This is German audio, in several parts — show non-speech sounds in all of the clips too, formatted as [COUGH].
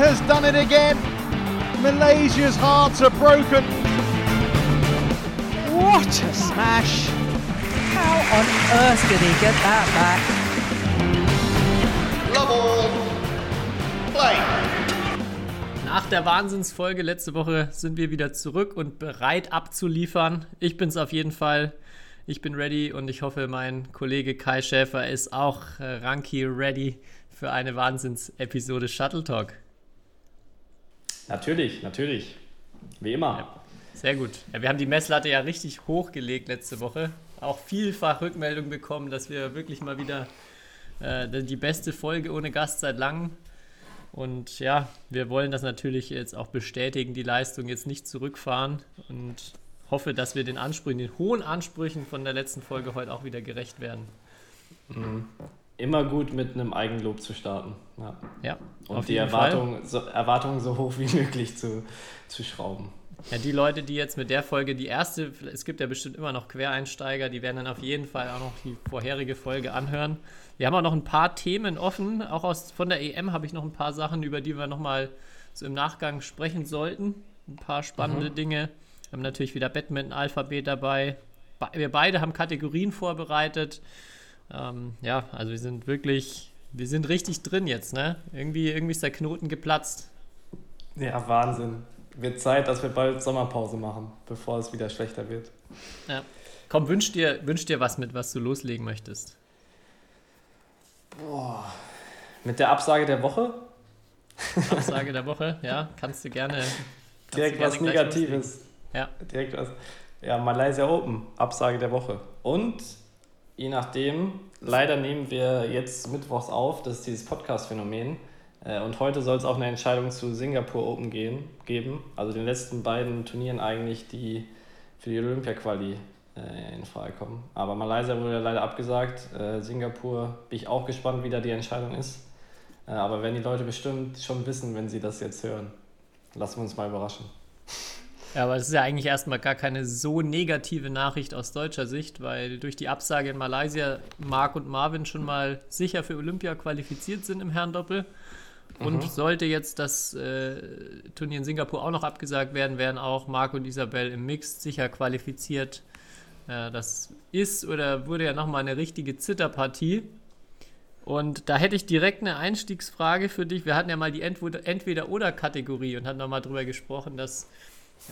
has done it again. Malaysia's hearts are broken. What a smash! How on earth did he get that back? Love all. Play. Nach der Wahnsinnsfolge letzte Woche sind wir wieder zurück und bereit abzuliefern. Ich bin's auf jeden Fall. Ich bin ready und ich hoffe, mein Kollege Kai Schäfer ist auch äh, Ranky ready für eine Wahnsinnsepisode Shuttle Talk. Natürlich, natürlich. Wie immer. Ja, sehr gut. Ja, wir haben die Messlatte ja richtig hochgelegt letzte Woche. Auch vielfach Rückmeldung bekommen, dass wir wirklich mal wieder äh, die beste Folge ohne Gast seit langem. Und ja, wir wollen das natürlich jetzt auch bestätigen, die Leistung jetzt nicht zurückfahren und hoffe, dass wir den Ansprüchen, den hohen Ansprüchen von der letzten Folge heute auch wieder gerecht werden. Mhm. Immer gut mit einem Eigenlob zu starten. Ja. ja Und die Erwartungen so, Erwartung so hoch wie [LAUGHS] möglich zu, zu schrauben. Ja, die Leute, die jetzt mit der Folge die erste, es gibt ja bestimmt immer noch Quereinsteiger, die werden dann auf jeden Fall auch noch die vorherige Folge anhören. Wir haben auch noch ein paar Themen offen. Auch aus, von der EM habe ich noch ein paar Sachen, über die wir nochmal so im Nachgang sprechen sollten. Ein paar spannende mhm. Dinge. Wir haben natürlich wieder Badminton-Alphabet dabei. Wir beide haben Kategorien vorbereitet. Ähm, ja, also wir sind wirklich, wir sind richtig drin jetzt, ne? Irgendwie, irgendwie ist der Knoten geplatzt. Ja, Wahnsinn. Wird Zeit, dass wir bald Sommerpause machen, bevor es wieder schlechter wird. Ja. Komm, wünsch dir, wünsch dir was mit, was du loslegen möchtest. Boah. Mit der Absage der Woche? Absage der Woche, ja, kannst du gerne. Kannst [LAUGHS] Direkt du gerne was Negatives. Loslegen. Ja. Direkt was. Ja, Malaysia Open, Absage der Woche. Und je nachdem, leider nehmen wir jetzt mittwochs auf, das ist dieses Podcast-Phänomen. Äh, und heute soll es auch eine Entscheidung zu Singapur Open gehen, geben. Also den letzten beiden Turnieren eigentlich, die für die Olympia-Quali äh, in Frage kommen. Aber Malaysia wurde leider abgesagt. Äh, Singapur bin ich auch gespannt, wie da die Entscheidung ist. aber werden die Leute bestimmt schon wissen, wenn sie das jetzt hören. Lassen wir uns mal überraschen. Ja, aber es ist ja eigentlich erstmal gar keine so negative Nachricht aus deutscher Sicht, weil durch die Absage in Malaysia Marc und Marvin schon mal sicher für Olympia qualifiziert sind im Herrendoppel. Und mhm. sollte jetzt das äh, Turnier in Singapur auch noch abgesagt werden, wären auch Marc und Isabel im Mix sicher qualifiziert. Äh, das ist oder wurde ja nochmal eine richtige Zitterpartie. Und da hätte ich direkt eine Einstiegsfrage für dich. Wir hatten ja mal die Entweder-Oder-Kategorie und hatten nochmal drüber gesprochen, dass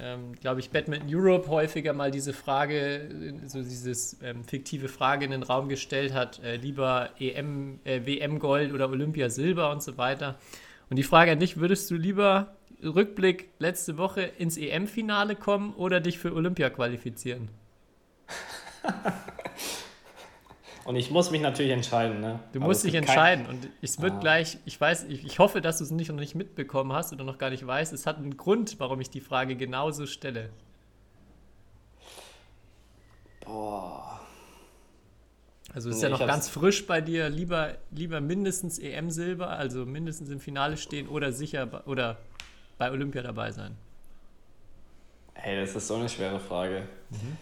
ähm, glaube ich, Badminton Europe häufiger mal diese Frage, so dieses ähm, fiktive Frage in den Raum gestellt hat, äh, lieber EM, äh, WM Gold oder Olympia Silber und so weiter. Und die Frage an dich, würdest du lieber Rückblick letzte Woche ins EM-Finale kommen oder dich für Olympia qualifizieren? [LAUGHS] Und ich muss mich natürlich entscheiden. Ne? Du musst dich entscheiden. Und es wird ah. gleich, ich weiß, ich, ich hoffe, dass du es nicht noch nicht mitbekommen hast oder noch gar nicht weißt. Es hat einen Grund, warum ich die Frage genauso stelle. Boah. Also ist nee, ja noch ganz frisch bei dir. Lieber, lieber mindestens EM-Silber, also mindestens im Finale stehen oder sicher oder bei Olympia dabei sein. Hey, das ist so eine schwere Frage. Mhm.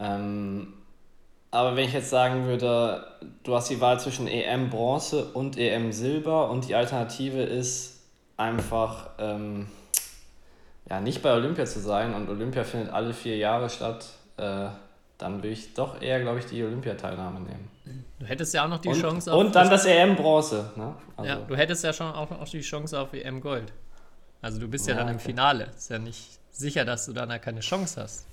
Ähm, aber wenn ich jetzt sagen würde, du hast die Wahl zwischen EM Bronze und EM Silber und die Alternative ist einfach ähm, ja, nicht bei Olympia zu sein und Olympia findet alle vier Jahre statt, äh, dann würde ich doch eher, glaube ich, die Olympiateilnahme nehmen. Du hättest ja auch noch die und, Chance auf. Und dann das EM Bronze. Ne? Also. Ja, du hättest ja schon auch, auch die Chance auf EM Gold. Also du bist ja, ja dann im Finale. Ist ja nicht sicher, dass du dann keine Chance hast.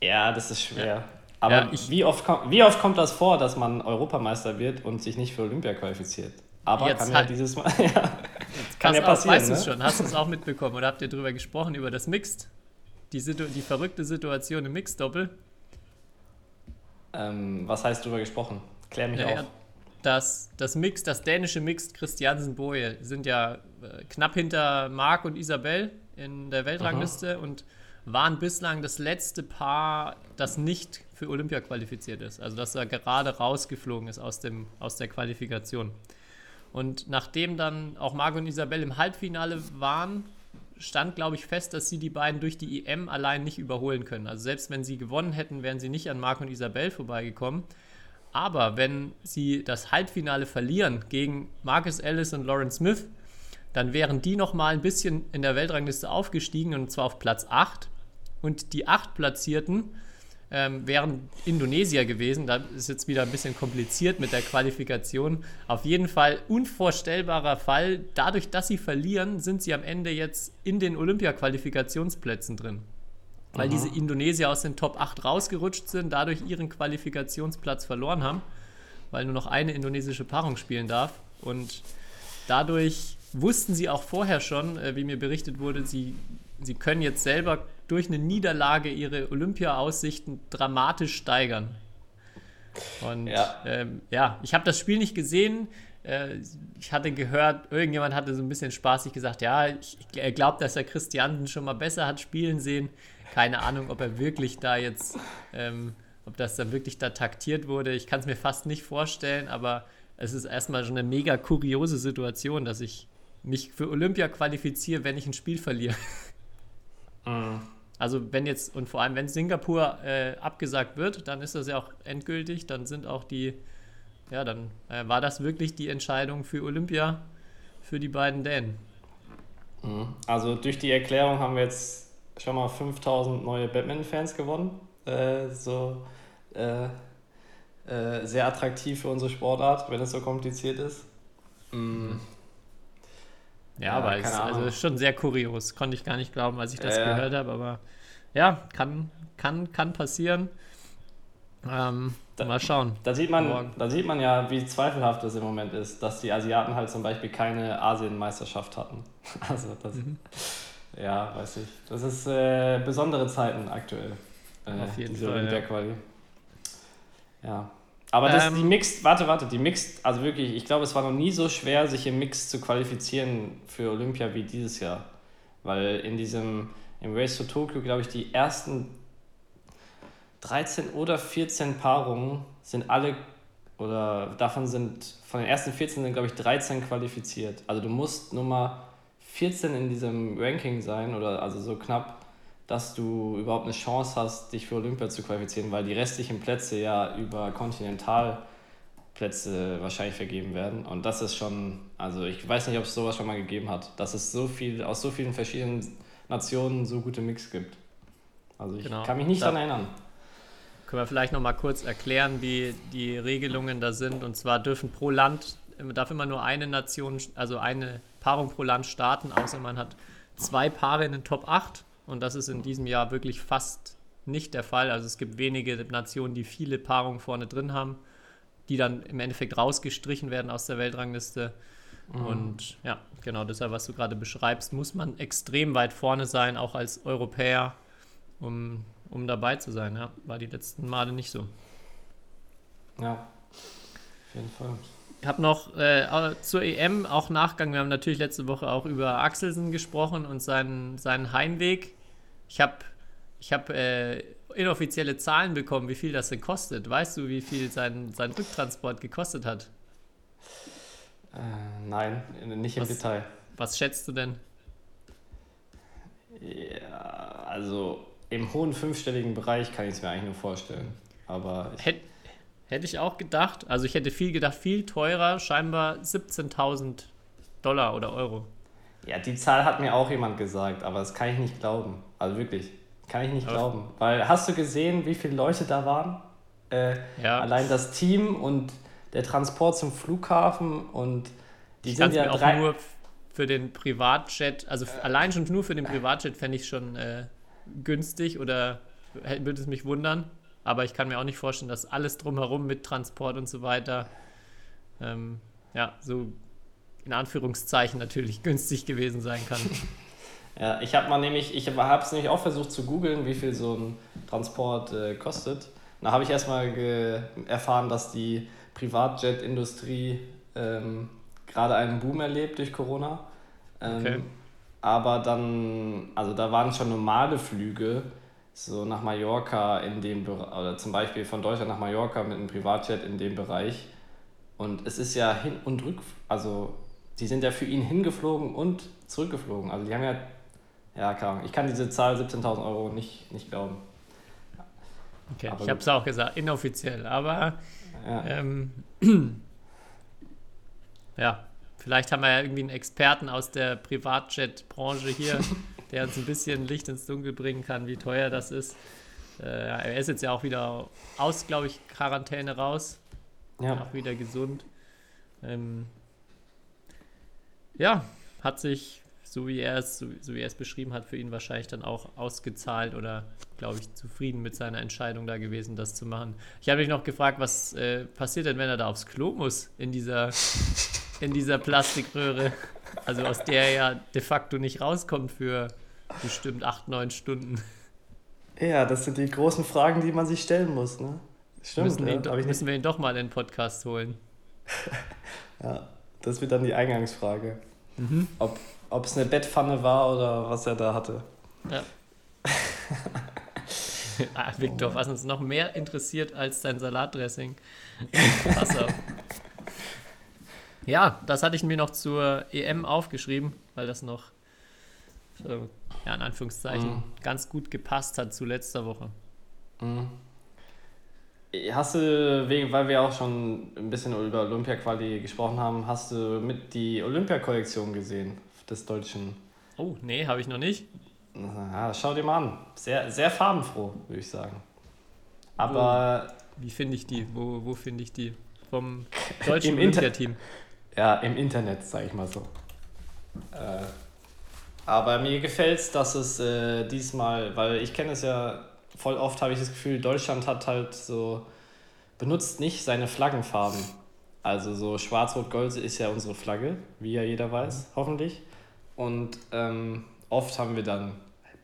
Ja, das ist schwer. Ja. Aber ja, ich, wie, oft kommt, wie oft kommt das vor, dass man Europameister wird und sich nicht für Olympia qualifiziert? Aber jetzt kann halt, ja dieses Mal. [LAUGHS] ja, kann ja passieren. Weißt ne? du schon, hast du es auch mitbekommen oder habt ihr darüber gesprochen, über das Mixed? Die, Situ die verrückte Situation im Mixed-Doppel? Ähm, was heißt darüber gesprochen? Klär mich ja, auf. Das, das Mix, das dänische Mixed Christiansen Boje sind ja äh, knapp hinter Marc und Isabel in der Weltrangliste Aha. und waren bislang das letzte Paar, das nicht für Olympia qualifiziert ist. Also dass er gerade rausgeflogen ist aus, dem, aus der Qualifikation. Und nachdem dann auch Margot und Isabel im Halbfinale waren, stand, glaube ich, fest, dass sie die beiden durch die EM allein nicht überholen können. Also selbst wenn sie gewonnen hätten, wären sie nicht an Marco und Isabel vorbeigekommen. Aber wenn sie das Halbfinale verlieren gegen Marcus Ellis und Lauren Smith, dann wären die noch mal ein bisschen in der Weltrangliste aufgestiegen und zwar auf Platz 8. Und die acht Platzierten ähm, wären Indonesier gewesen. Da ist jetzt wieder ein bisschen kompliziert mit der Qualifikation. Auf jeden Fall unvorstellbarer Fall. Dadurch, dass sie verlieren, sind sie am Ende jetzt in den Olympia-Qualifikationsplätzen drin. Weil Aha. diese Indonesier aus den Top 8 rausgerutscht sind, dadurch ihren Qualifikationsplatz verloren haben, weil nur noch eine indonesische Paarung spielen darf. Und dadurch wussten sie auch vorher schon, äh, wie mir berichtet wurde, sie, sie können jetzt selber durch eine Niederlage ihre Olympia-Aussichten dramatisch steigern. Und Ja. ähm, ja, ich habe das Spiel nicht gesehen. Äh, ich hatte gehört, irgendjemand hatte so ein bisschen spaßig gesagt, ja, ich, glaubt, dass er Christiansen schon mal besser hat spielen sehen. Keine Ahnung, ob er wirklich da jetzt, ähm, ob das dann wirklich da taktiert wurde. Ich kann es mir fast nicht vorstellen, aber es ist erstmal schon eine mega kuriose Situation, dass ich mich für Olympia qualifiziere, wenn ich ein Spiel verliere. Mhm. Also wenn jetzt, und vor allem wenn Singapur äh, abgesagt wird, dann ist das ja auch endgültig, dann sind auch die, ja, dann äh, war das wirklich die Entscheidung für Olympia für die beiden Dänen. Mhm. Also durch die Erklärung haben wir jetzt schon mal 5000 neue Batman-Fans gewonnen. Äh, so äh, äh, sehr attraktiv für unsere Sportart, wenn es so kompliziert ist. Mhm. Ja, Ja, aber es also Ahnung. ist schon sehr kurios. Konnte ich gar nicht glauben, als ich das ja. gehört habe, aber ja, kann, kann, kann passieren. Ähm, Da- mal schauen. Da sieht, man, Morgen. da sieht man ja, wie zweifelhaft es im Moment ist, dass die Asiaten halt zum Beispiel keine Asienmeisterschaft hatten. [LAUGHS] Also das, Mhm. ja, weiß ich. Das ist äh, besondere Zeiten aktuell. Äh, Auf jeden Fall, ja. Ja. Aber das, Ähm, die Mixed, warte, warte, die Mixed, also wirklich, ich glaube, es war noch nie so schwer, sich im Mix zu qualifizieren für Olympia wie dieses Jahr. Weil in diesem, im Race to Tokyo, glaube ich, die ersten 13 oder 14 Paarungen sind alle, oder davon sind, von den ersten 14 sind, glaube ich, 13 qualifiziert. Also du musst Nummer 14 in diesem Ranking sein, oder also so knapp, dass du überhaupt eine Chance hast, dich für Olympia zu qualifizieren, weil die restlichen Plätze ja über Kontinentalplätze wahrscheinlich vergeben werden. Und das ist schon, also ich weiß nicht, ob es sowas schon mal gegeben hat, dass es so viel, aus so vielen verschiedenen Nationen so gute Mix gibt. Also ich Genau. kann mich nicht Da- daran erinnern. Können wir vielleicht noch mal kurz erklären, wie die Regelungen da sind. Und zwar dürfen pro Land, darf immer nur eine Nation, also eine Paarung pro Land starten, außer man hat zwei Paare in den Top 8. Und das ist in diesem Jahr wirklich fast nicht der Fall. Also es gibt wenige Nationen, die viele Paarungen vorne drin haben, die dann im Endeffekt rausgestrichen werden aus der Weltrangliste. Und ja, genau deshalb, was du gerade beschreibst, muss man extrem weit vorne sein, auch als Europäer, um, um dabei zu sein. Ja, war die letzten Male nicht so. Ja, auf jeden Fall. Ich habe noch äh, zur EM auch Nachgang. Wir haben natürlich letzte Woche auch über Axelsen gesprochen und seinen, seinen Heimweg. Ich habe ich hab, äh, inoffizielle Zahlen bekommen, wie viel das denn kostet. Weißt du, wie viel sein, sein Rücktransport gekostet hat? Äh, nein, nicht im Was- Detail. Was schätzt du denn? Ja, also im hohen fünfstelligen Bereich kann ich es mir eigentlich nur vorstellen. Aber Hätt, hätte ich auch gedacht. Also ich hätte viel gedacht, viel teurer, scheinbar 17.000 Dollar oder Euro. ja, die Zahl hat mir auch jemand gesagt, aber das kann ich nicht glauben. Also wirklich, kann ich nicht Aber- glauben. Weil hast du gesehen, wie viele Leute da waren? Äh, Ja. Allein das Team und der Transport zum Flughafen und die Ich sind ja mir auch drei. nur für den Privatjet, also f- allein schon nur für den Privatjet fände ich schon äh, günstig oder würde es mich wundern. Aber ich kann mir auch nicht vorstellen, dass alles drumherum mit Transport und so weiter, ähm, ja, so in Anführungszeichen natürlich [LAUGHS] günstig gewesen sein kann. [LAUGHS] Ja, ich habe mal nämlich, ich habe es nämlich auch versucht zu googeln, wie viel so ein Transport äh, kostet. Da habe ich erstmal erfahren, dass die Privatjet-Industrie ähm, gerade einen Boom erlebt durch Corona. Ähm, Okay. Aber dann, also da waren schon normale Flüge, so nach Mallorca in dem Bereich, oder zum Beispiel von Deutschland nach Mallorca mit einem Privatjet in dem Bereich. Und es ist ja hin und rück, also die sind ja für ihn hingeflogen und zurückgeflogen. Also die haben ja, ja, keine Ahnung, ich kann diese Zahl 17.000 Euro nicht, nicht glauben. Okay, Aber ich habe es auch gesagt, inoffiziell, aber Ja. ähm, [CLEARS THROAT] ja, vielleicht haben wir ja irgendwie einen Experten aus der Privatjet-Branche hier, [LAUGHS] der uns ein bisschen Licht ins Dunkel bringen kann, wie teuer das ist. Äh, er ist jetzt ja auch wieder aus, glaube ich, Quarantäne raus. Ja. Auch wieder gesund. Ähm, ja, hat sich, so wie er es, so, so wie er es beschrieben hat, für ihn wahrscheinlich dann auch ausgezahlt oder, glaube ich, zufrieden mit seiner Entscheidung da gewesen, das zu machen. Ich habe mich noch gefragt, was äh, passiert denn, wenn er da aufs Klo muss in dieser, in dieser Plastikröhre, also aus der er ja de facto nicht rauskommt für bestimmt acht, neun Stunden. Ja, das sind die großen Fragen, die man sich stellen muss, ne? Stimmt, müssen, wir ja, nicht, müssen wir ihn doch mal in den Podcast holen. [LAUGHS] ja, das wird dann die Eingangsfrage. Mhm. Ob, ob es eine Bettpfanne war oder was er da hatte. Ja. [LAUGHS] ah, Victor, was uns noch mehr interessiert als dein Salatdressing. Pass auf. Ja, das hatte ich mir noch zur EM aufgeschrieben, weil das noch, so, ja, in Anführungszeichen, Mhm. ganz gut gepasst hat zu letzter Woche. Mhm. Hast du, wegen, weil wir auch schon ein bisschen über Olympia-Quali gesprochen haben, hast du mit die Olympia-Kollektion gesehen des Deutschen? Oh, nee, habe ich noch nicht. Ja, schau dir mal an. Sehr, sehr farbenfroh, würde ich sagen. Aber Wie finde ich die? Wo, wo finde ich die? Vom [LAUGHS] deutschen Im Inter- Olympiateam. ja, im Internet, sage ich mal so. Äh, aber mir gefällt es, dass es äh, diesmal, weil ich kenne es ja voll oft, habe ich das Gefühl, Deutschland hat halt so, benutzt nicht seine Flaggenfarben. Also so schwarz-rot-gold ist ja unsere Flagge, wie ja jeder weiß, hoffentlich. Und ähm, oft haben wir dann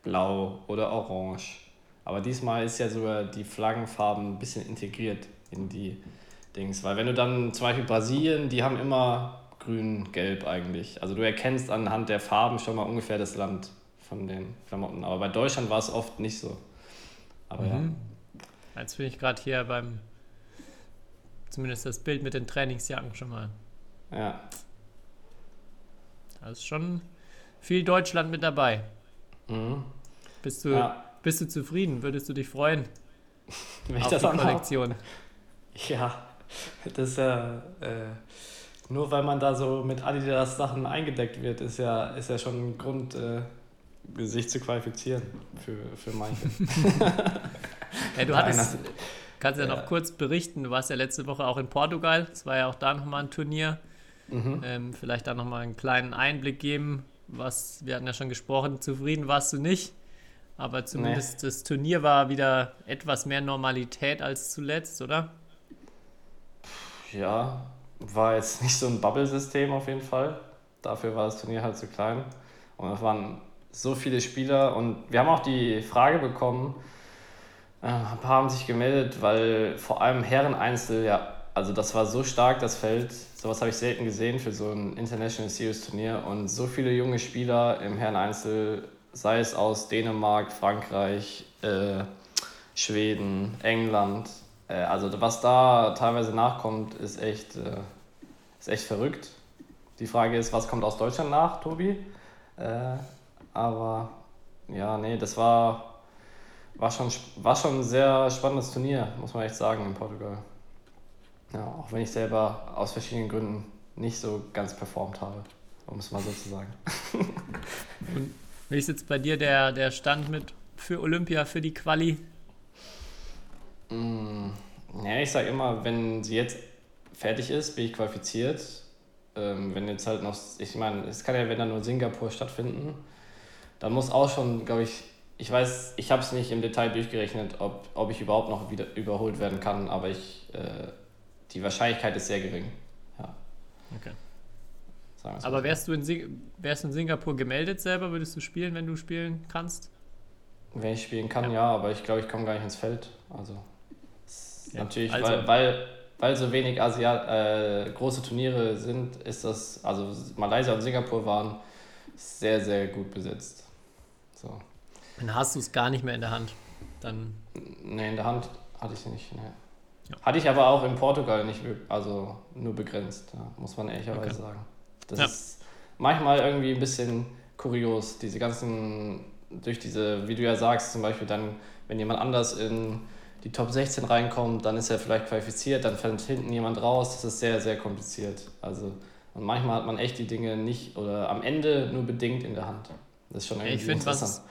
blau oder orange. Aber diesmal ist ja sogar die Flaggenfarben ein bisschen integriert in die Dings. Weil wenn du dann zum Beispiel Brasilien, die haben immer grün, gelb eigentlich. Also du erkennst anhand der Farben schon mal ungefähr das Land von den Klamotten. Aber bei Deutschland war es oft nicht so. Aber Mhm. Jetzt bin ich gerade hier beim, zumindest das Bild mit den Trainingsjacken schon mal. ja. Ja. Da ist schon viel Deutschland mit dabei. Mhm. Bist du, ja. bist du zufrieden? Würdest du dich freuen [LAUGHS] Wenn ich auf das die anhabe. Kollektion? Ja, das ist ja. Äh, nur weil man da so mit Adidas Sachen eingedeckt wird, ist ja, ist ja schon ein Grund, äh, sich zu qualifizieren für, für manche. [LAUGHS] Ja, du hattest, kannst ja, Ja. noch kurz berichten, du warst ja letzte Woche auch in Portugal. Es war ja auch da nochmal ein Turnier. mhm. Ähm, vielleicht da nochmal einen kleinen Einblick geben, was, wir hatten ja schon gesprochen, zufrieden warst du nicht. Aber zumindest das Turnier war wieder etwas mehr Normalität als zuletzt, oder? Ja, war jetzt nicht so ein Bubble-System auf jeden Fall. Dafür war das Turnier halt zu klein. Und es waren so viele Spieler. Und wir haben auch die Frage bekommen, äh, ein paar haben sich gemeldet, weil vor allem Herren-Einzel, ja, also das war so stark, das Feld. Sowas habe ich selten gesehen für so ein International Series Turnier. Und so viele junge Spieler im Herren-Einzel, sei es aus Dänemark, Frankreich, äh, Schweden, England. Äh, also was da teilweise nachkommt, ist echt, äh, ist echt verrückt. Die Frage ist, was kommt aus Deutschland nach, Tobi? Äh, aber ja, nee, das war, war, schon, war schon ein sehr spannendes Turnier, muss man echt sagen, in Portugal. Ja, auch wenn ich selber aus verschiedenen Gründen nicht so ganz performt habe, um es mal so zu sagen. [LAUGHS] Wie ist jetzt bei dir der, der Stand mit für Olympia, für die Quali? Mm, Ja, ich sage immer, wenn sie jetzt fertig ist, bin ich qualifiziert. Ähm, wenn jetzt halt noch, ich meine, es kann ja, wenn dann nur Singapur stattfinden, dann muss auch schon, glaube ich, ich weiß, ich habe es nicht im Detail durchgerechnet, ob, ob ich überhaupt noch wieder überholt werden kann, aber ich, äh, die Wahrscheinlichkeit ist sehr gering. Ja, Okay. mal Aber wärst du, in Sing wärst in Singapur gemeldet selber? Würdest du spielen, wenn du spielen kannst? Wenn ich spielen kann, ja, aber ich glaube, ich komme gar nicht ins Feld. Also, Ja, natürlich, also- weil, weil, weil so wenig Asiat äh, große Turniere sind, ist das, also Malaysia und Singapur waren sehr, sehr gut besetzt. So. Dann hast du es gar nicht mehr in der Hand. Dann, Ne, in der Hand hatte ich sie nicht. Ne. Ja. Hatte ich aber auch in Portugal nicht, also nur begrenzt, ja, muss man ehrlicherweise Okay. sagen. Das Ja. ist manchmal irgendwie ein bisschen kurios, diese ganzen, durch diese, wie du ja sagst, zum Beispiel dann, wenn jemand anders in die Top 16 reinkommt, dann ist er vielleicht qualifiziert, dann fällt hinten jemand raus, das ist sehr, sehr kompliziert. Also Und manchmal hat man echt die Dinge nicht oder am Ende nur bedingt in der Hand. Das ist schon irgendwie Ich was interessant. es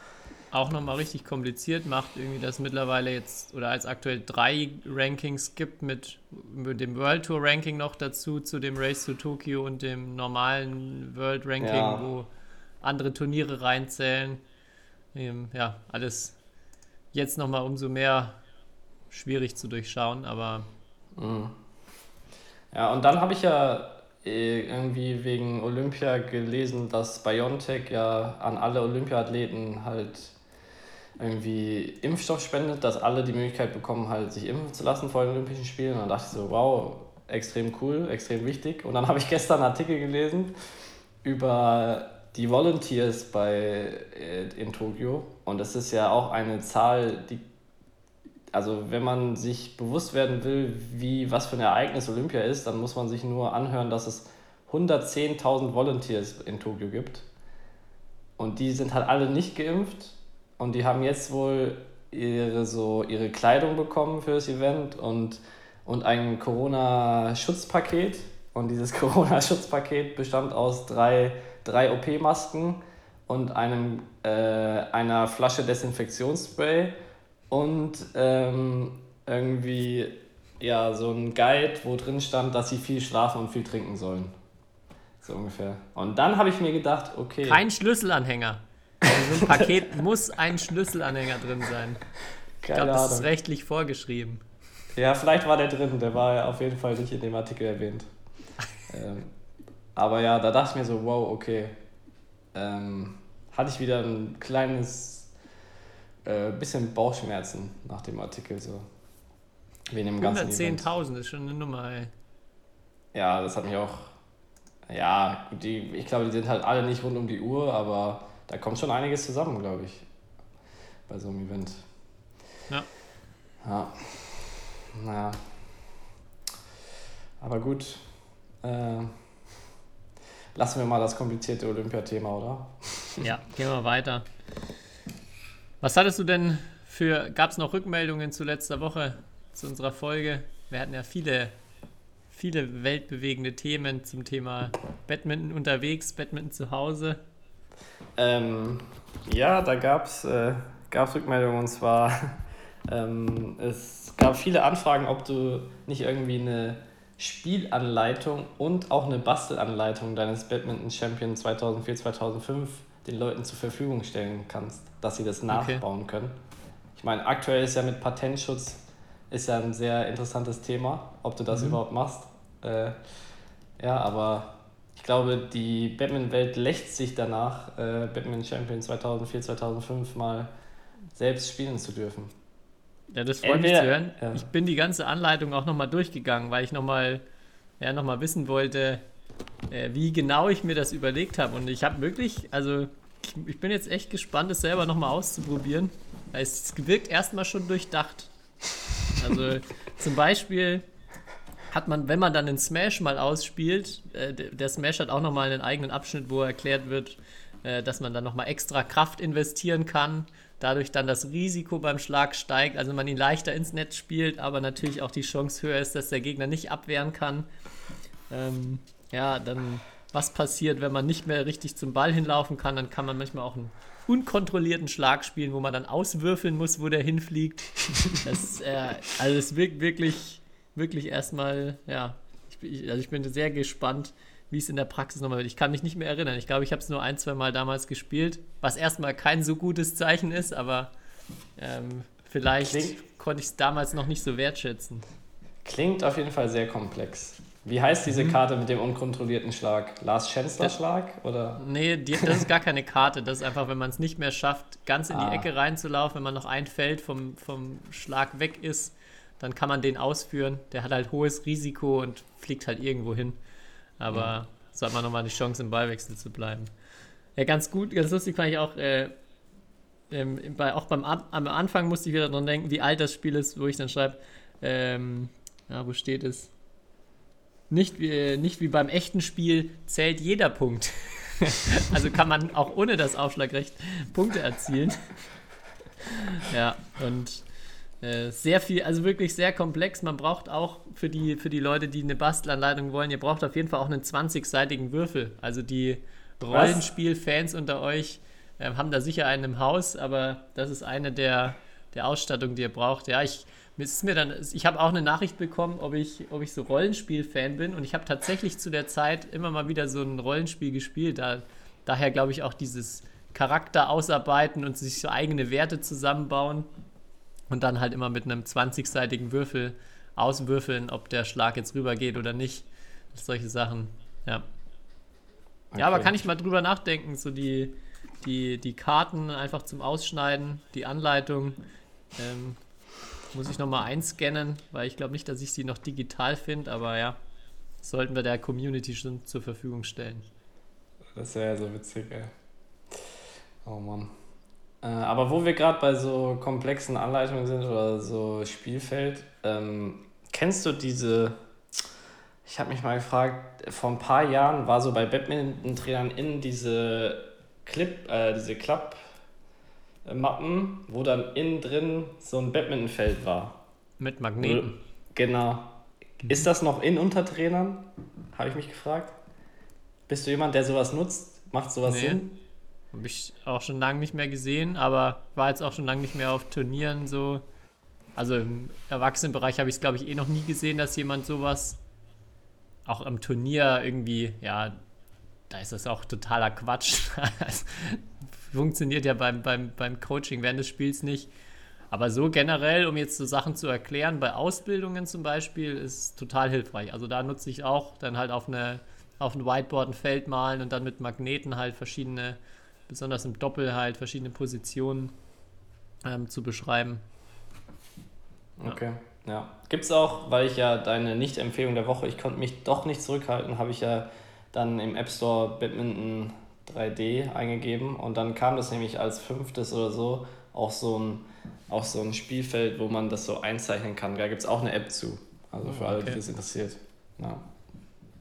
auch nochmal richtig kompliziert macht, irgendwie, dass mittlerweile jetzt oder als aktuell drei Rankings gibt mit, mit dem World Tour Ranking noch dazu, zu dem Race to Tokyo und dem normalen World Ranking, Ja. wo andere Turniere reinzählen. Ähm, ja, alles jetzt nochmal umso mehr schwierig zu durchschauen, aber Ja, und dann habe ich ja äh, irgendwie wegen Olympia gelesen, dass BioNTech ja an alle Olympiathleten halt irgendwie Impfstoff spendet, dass alle die Möglichkeit bekommen, halt sich impfen zu lassen vor den Olympischen Spielen. Und dann dachte ich so, wow, extrem cool, extrem wichtig. Und dann [LAUGHS] habe ich gestern einen Artikel gelesen über die Volunteers bei, äh, in Tokio. Und das ist ja auch eine Zahl, die also wenn man sich bewusst werden will, wie was für ein Ereignis Olympia ist, dann muss man sich nur anhören, dass es 110.000 Volunteers in Tokio gibt. Und die sind halt alle nicht geimpft und die haben jetzt wohl ihre, so, ihre Kleidung bekommen für das Event und, und ein Corona-Schutzpaket. Und dieses [LAUGHS] Corona-Schutzpaket bestand aus drei, drei OP-Masken und einem, äh, einer Flasche Desinfektionsspray und ähm, irgendwie ja so ein Guide, wo drin stand, dass sie viel schlafen und viel trinken sollen. So ungefähr. Und dann habe ich mir gedacht, okay. kein Schlüsselanhänger. In so einem Paket muss ein Schlüsselanhänger drin sein. Ich glaube, das ist rechtlich vorgeschrieben. Ja, vielleicht war der drin, der war ja auf jeden Fall nicht in dem Artikel erwähnt. ähm, aber ja, da dachte ich mir so, wow, okay. Ähm, hatte ich wieder ein kleines äh, bisschen Bauchschmerzen nach dem Artikel so. Wegen dem ganzen Event. 110.000 ist schon eine Nummer, ey. Ja, das hat mich auch. Ja, die, ich glaube, die sind halt alle nicht rund um die Uhr, aber da kommt schon einiges zusammen, glaube ich. Bei so einem Event. Ja. Ja. Naja. Aber gut. Äh, lassen wir mal das komplizierte Olympiathema, oder? [LAUGHS] Ja, gehen wir weiter. Was hattest du denn für, gab es noch Rückmeldungen zu letzter Woche, zu unserer Folge? Wir hatten ja viele, viele weltbewegende Themen zum Thema Badminton unterwegs, Badminton zu Hause. Ähm, ja, da gab es äh, gab's Rückmeldungen und zwar [LAUGHS] ähm, es gab viele Anfragen, ob du nicht irgendwie eine Spielanleitung und auch eine Bastelanleitung deines Badminton Champion 2004, 2005 den Leuten zur Verfügung stellen kannst, dass sie das nachbauen können. Ich meine, aktuell ist ja mit Patentschutz ist ja ein sehr interessantes Thema, ob du das überhaupt machst. Äh, ja, aber ich glaube, die Badminton-Welt lächzt sich danach, äh, Badminton Champion 2004, 2005 mal selbst spielen zu dürfen. Ja, das freut mich Entweder- zu hören. ja. Ich bin die ganze Anleitung auch nochmal durchgegangen, weil ich nochmal ja, noch mal wissen wollte, äh, wie genau ich mir das überlegt habe. Und ich habe wirklich, also ich, ich bin jetzt echt gespannt, es selber nochmal auszuprobieren. Weil es wirkt erstmal schon durchdacht. Also zum Beispiel hat man, wenn man dann den Smash mal ausspielt, äh, der Smash hat auch nochmal einen eigenen Abschnitt, wo erklärt wird, äh, dass man dann nochmal extra Kraft investieren kann, dadurch dann das Risiko beim Schlag steigt, also man ihn leichter ins Netz spielt, aber natürlich auch die Chance höher ist, dass der Gegner nicht abwehren kann. Ähm, ja, dann was passiert, wenn man nicht mehr richtig zum Ball hinlaufen kann, dann kann man manchmal auch einen unkontrollierten Schlag spielen, wo man dann auswürfeln muss, wo der hinfliegt. [LAUGHS] Das, äh, also es wirkt wirklich, wirklich erstmal, ja, ich, also ich bin sehr gespannt, wie es in der Praxis nochmal wird. Ich kann mich nicht mehr erinnern. Ich glaube, ich habe es nur ein, zwei Mal damals gespielt, was erstmal kein so gutes Zeichen ist, aber ähm, vielleicht Klingt- konnte ich es damals noch nicht so wertschätzen. Klingt auf jeden Fall sehr komplex. Wie heißt diese Karte mit dem unkontrollierten Schlag? Lars Schänzler Schlag? Oder? Nee, die, das ist gar keine Karte. Das ist einfach, wenn man es nicht mehr schafft, ganz in die Ah. Ecke reinzulaufen, wenn man noch ein Feld vom, vom Schlag weg ist, dann kann man den ausführen. Der hat halt hohes Risiko und fliegt halt irgendwo hin. Aber so hat man nochmal die Chance, im Ballwechsel zu bleiben. Ja, ganz gut, ganz lustig fand ich auch, äh, ähm, bei, auch beim An- am Anfang musste ich wieder dran denken, wie alt das Spiel ist, wo ich dann schreibe, ähm, ja, wo steht es? Nicht wie, nicht wie beim echten Spiel zählt jeder Punkt. [LAUGHS] also kann man auch ohne das Aufschlagrecht Punkte erzielen. ja, und Äh, sehr viel, also wirklich sehr komplex. Man braucht auch für die, für die Leute, die eine Bastelanleitung wollen, ihr braucht auf jeden Fall auch einen 20-seitigen Würfel. Also die Rollenspiel-Fans unter euch äh, haben da sicher einen im Haus, aber das ist eine der, der Ausstattung, die ihr braucht. Ja, ich, ist mir dann, ich habe auch eine Nachricht bekommen, ob ich, ob ich so Rollenspiel-Fan bin und ich habe tatsächlich zu der Zeit immer mal wieder so ein Rollenspiel gespielt. Da, daher glaube ich auch dieses Charakter ausarbeiten und sich so eigene Werte zusammenbauen und dann halt immer mit einem 20-seitigen Würfel auswürfeln, ob der Schlag jetzt rübergeht oder nicht. Solche Sachen, ja. Okay. Ja, aber kann ich mal drüber nachdenken, so die, die, die Karten einfach zum Ausschneiden, die Anleitung. Ähm, muss ich nochmal einscannen, weil ich glaube nicht, dass ich sie noch digital finde, aber ja, sollten wir der Community schon zur Verfügung stellen. Das wäre ja so witzig, ey. Oh Mann. Äh, aber wo wir gerade bei so komplexen Anleitungen sind oder so Spielfeld, ähm, kennst du diese, ich habe mich mal gefragt, vor ein paar Jahren war so bei Badminton-Trainern in diese Clip, äh, diese Klappmappen, wo dann innen drin so ein Badmintonfeld war. Mit Magneten. Genau. Ist das noch in Untertrainern? Habe ich mich gefragt. Bist du jemand, der sowas nutzt? Macht sowas nee. Sinn? Habe ich auch schon lange nicht mehr gesehen, aber war jetzt auch schon lange nicht mehr auf Turnieren so. Also im Erwachsenenbereich habe ich es, glaube ich, eh noch nie gesehen, dass jemand sowas auch am Turnier irgendwie, ja, da ist das auch totaler Quatsch. [LAUGHS] funktioniert ja beim, beim, beim Coaching während des Spiels nicht. Aber so generell, um jetzt so Sachen zu erklären, bei Ausbildungen zum Beispiel, ist total hilfreich. Also da nutze ich auch dann halt auf, eine, auf ein Whiteboard ein Feld malen und dann mit Magneten halt verschiedene besonders im Doppel halt verschiedene Positionen ähm, zu beschreiben. Ja. Okay, ja. Gibt es auch, weil ich ja deine Nicht-Empfehlung der Woche, ich konnte mich doch nicht zurückhalten, habe ich ja dann im App Store Badminton 3D eingegeben und dann kam das nämlich als fünftes oder so auch so ein, auch so ein Spielfeld, wo man das so einzeichnen kann. Da gibt es auch eine App zu. Also für alle, die das interessiert. Ja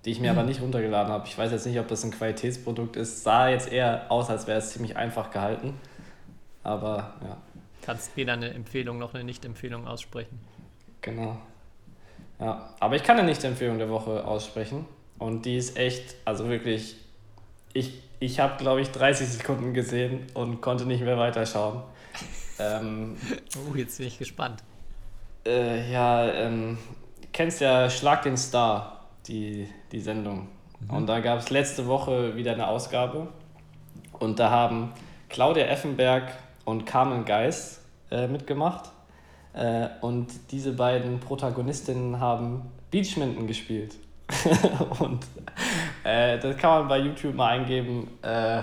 die ich mir aber nicht runtergeladen habe. Ich weiß jetzt nicht, ob das ein Qualitätsprodukt ist. Sah jetzt eher aus, als wäre es ziemlich einfach gehalten. Aber ja. Kannst weder eine Empfehlung noch eine Nicht-Empfehlung aussprechen. Genau. Ja, aber ich kann eine Nicht-Empfehlung der Woche aussprechen. Und die ist echt, also wirklich, ich, ich habe, glaube ich, 30 Sekunden gesehen und konnte nicht mehr weiterschauen. [LAUGHS] ähm, oh, jetzt bin ich gespannt. Äh, ja, ähm, kennst ja Schlag den Star die, die Sendung. Mhm. Und da gab es letzte Woche wieder eine Ausgabe. Und da haben Claudia Effenberg und Carmen Geis äh, mitgemacht. Äh, und diese beiden Protagonistinnen haben Beachminton gespielt. [LAUGHS] und äh, das kann man bei YouTube mal eingeben. Äh,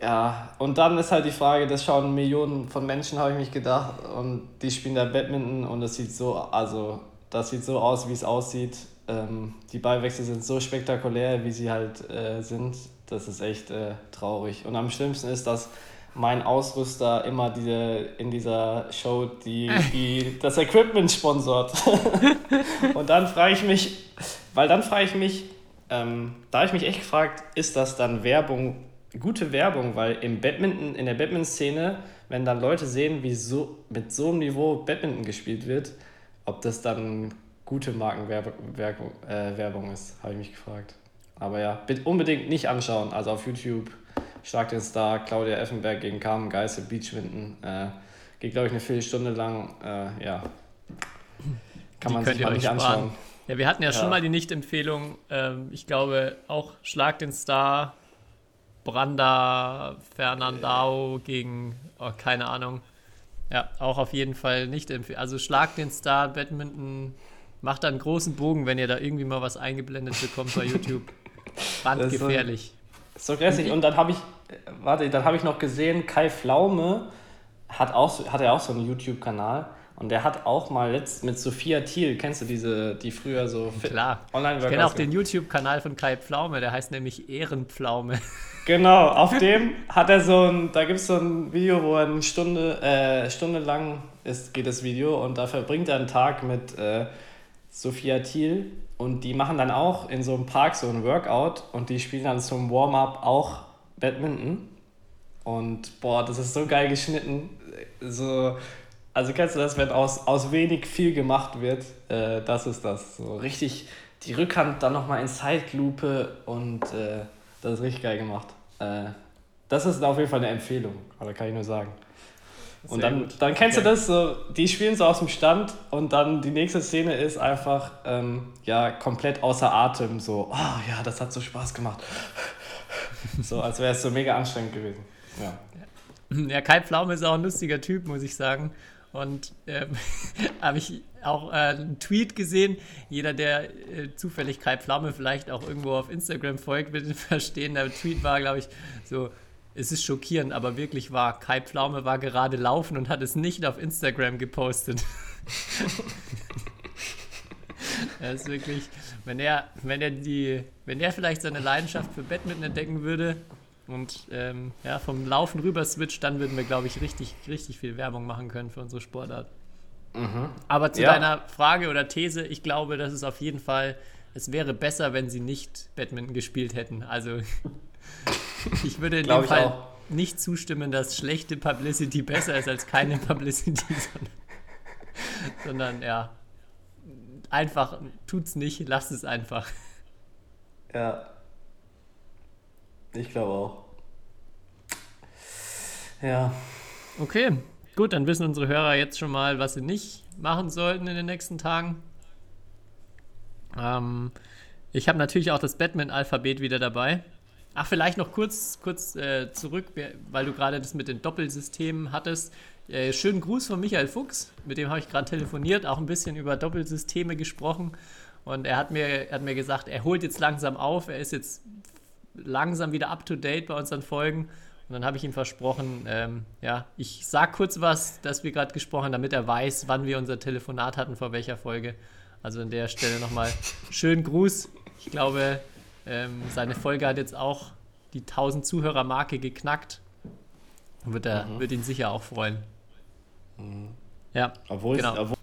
ja, und dann ist halt die Frage, das schauen Millionen von Menschen, habe ich mich gedacht, und die spielen da Badminton und es sieht so, also das sieht so aus, wie es aussieht. Ähm, die Ballwechsel sind so spektakulär, wie sie halt äh, sind. Das ist echt äh, traurig. Und am schlimmsten ist, dass mein Ausrüster immer diese, in dieser Show die, [LAUGHS] die, das Equipment sponsort. [LAUGHS] und dann frage ich mich, weil dann frage ich mich, ähm, da habe ich mich echt gefragt, ist das dann Werbung, gute Werbung, weil im Badminton, in der Badminton-Szene, wenn dann Leute sehen, wie so mit so einem Niveau Badminton gespielt wird, ob das dann gute Markenwerbung äh, Werbung ist, habe ich mich gefragt. Aber ja, unbedingt nicht anschauen. Also auf YouTube Schlag den Star, Claudia Effenberg gegen Carmen Geißel, Beachwinden. Äh, geht, glaube ich, eine Viertelstunde lang. Äh, ja. Kann die man sich mal nicht anschauen. Ja, wir hatten ja, ja. schon mal die Nicht-Empfehlung. Ähm, ich glaube auch Schlag den Star, Branda, Fernandao gegen, oh, keine Ahnung, ja, auch auf jeden Fall nicht empfehlen. Also Schlag den Star, Badminton, macht da einen großen Bogen, wenn ihr da irgendwie mal was eingeblendet bekommt bei YouTube. [LAUGHS] Brandgefährlich. Ist so, so grässlich. Und dann habe ich, warte, dann habe ich noch gesehen, Kai Pflaume hat, auch, hat er auch so einen YouTube-Kanal. Und der hat auch mal letzt mit Sophia Thiel, kennst du diese, die früher so Klar. online Ich kenne auch den YouTube-Kanal von Kai Pflaume, der heißt nämlich Ehrenpflaume. [LAUGHS] Genau, auf dem hat er so ein, da gibt es so ein Video, wo er eine Stunde, äh, Stunde lang ist, geht das Video und da verbringt er einen Tag mit äh, Sophia Thiel und die machen dann auch in so einem Park so ein Workout und die spielen dann zum Warm-up auch Badminton. Und boah, das ist so geil geschnitten. So, Also kennst du das, wenn aus, aus wenig viel gemacht wird? Äh, das ist das. So richtig die Rückhand dann nochmal in Zeitlupe und äh, das ist richtig geil gemacht. Äh, das ist auf jeden Fall eine Empfehlung, aber kann ich nur sagen. Und dann, gut. dann kennst Okay. du das so, die spielen so aus dem Stand und dann die nächste Szene ist einfach ähm, ja komplett außer Atem, so, oh ja, das hat so Spaß gemacht. [LAUGHS] so, als wäre es so mega anstrengend gewesen. Ja. Ja, Kai Pflaume ist auch ein lustiger Typ, muss ich sagen. Und ähm, [LAUGHS] habe ich auch äh, einen Tweet gesehen. Jeder, der äh, zufällig Kai Pflaume vielleicht auch irgendwo auf Instagram folgt, wird ihn [LAUGHS] verstehen. Der Tweet war, glaube ich, so: Es ist schockierend, aber wirklich wahr. Kai Pflaume war gerade laufen und hat es nicht auf Instagram gepostet. [LAUGHS] Er ist wirklich, wenn er, wenn er die, wenn er vielleicht seine Leidenschaft für Badminton entdecken würde und ähm, ja, vom Laufen rüber switcht, dann würden wir, glaube ich, richtig, richtig viel Werbung machen können für unsere Sportart. Aber zu Ja. deiner Frage oder These, ich glaube, dass es auf jeden Fall, es wäre besser, wenn sie nicht Badminton gespielt hätten. Also [LAUGHS] ich würde in dem Fall auch. nicht zustimmen, dass schlechte Publicity besser ist als keine Publicity, [LAUGHS] sondern, sondern ja, einfach tut's nicht, lasst es einfach. Ja. Ich glaube auch. Ja. Okay, gut, dann wissen unsere Hörer jetzt schon mal, was sie nicht machen sollten in den nächsten Tagen. Ähm, ich habe natürlich auch das Batman-Alphabet wieder dabei. Ach, vielleicht noch kurz, kurz äh, zurück, weil du gerade das mit den Doppelsystemen hattest. Äh, schönen Gruß von Michael Fuchs, mit dem habe ich gerade telefoniert, auch ein bisschen über Doppelsysteme gesprochen. Und er hat mir, hat mir gesagt, er holt jetzt langsam auf, er ist jetzt langsam wieder up to date bei unseren Folgen. Und dann habe ich ihm versprochen, ähm, ja, ich sag kurz was, das wir gerade gesprochen haben, damit er weiß, wann wir unser Telefonat hatten, vor welcher Folge. Also an der Stelle nochmal schönen Gruß. Ich glaube, ähm, seine Folge hat jetzt auch die 1000 Zuhörer-Marke geknackt. Wird, er, wird ihn sicher auch freuen. Ja, Obwohl, Genau. obwohl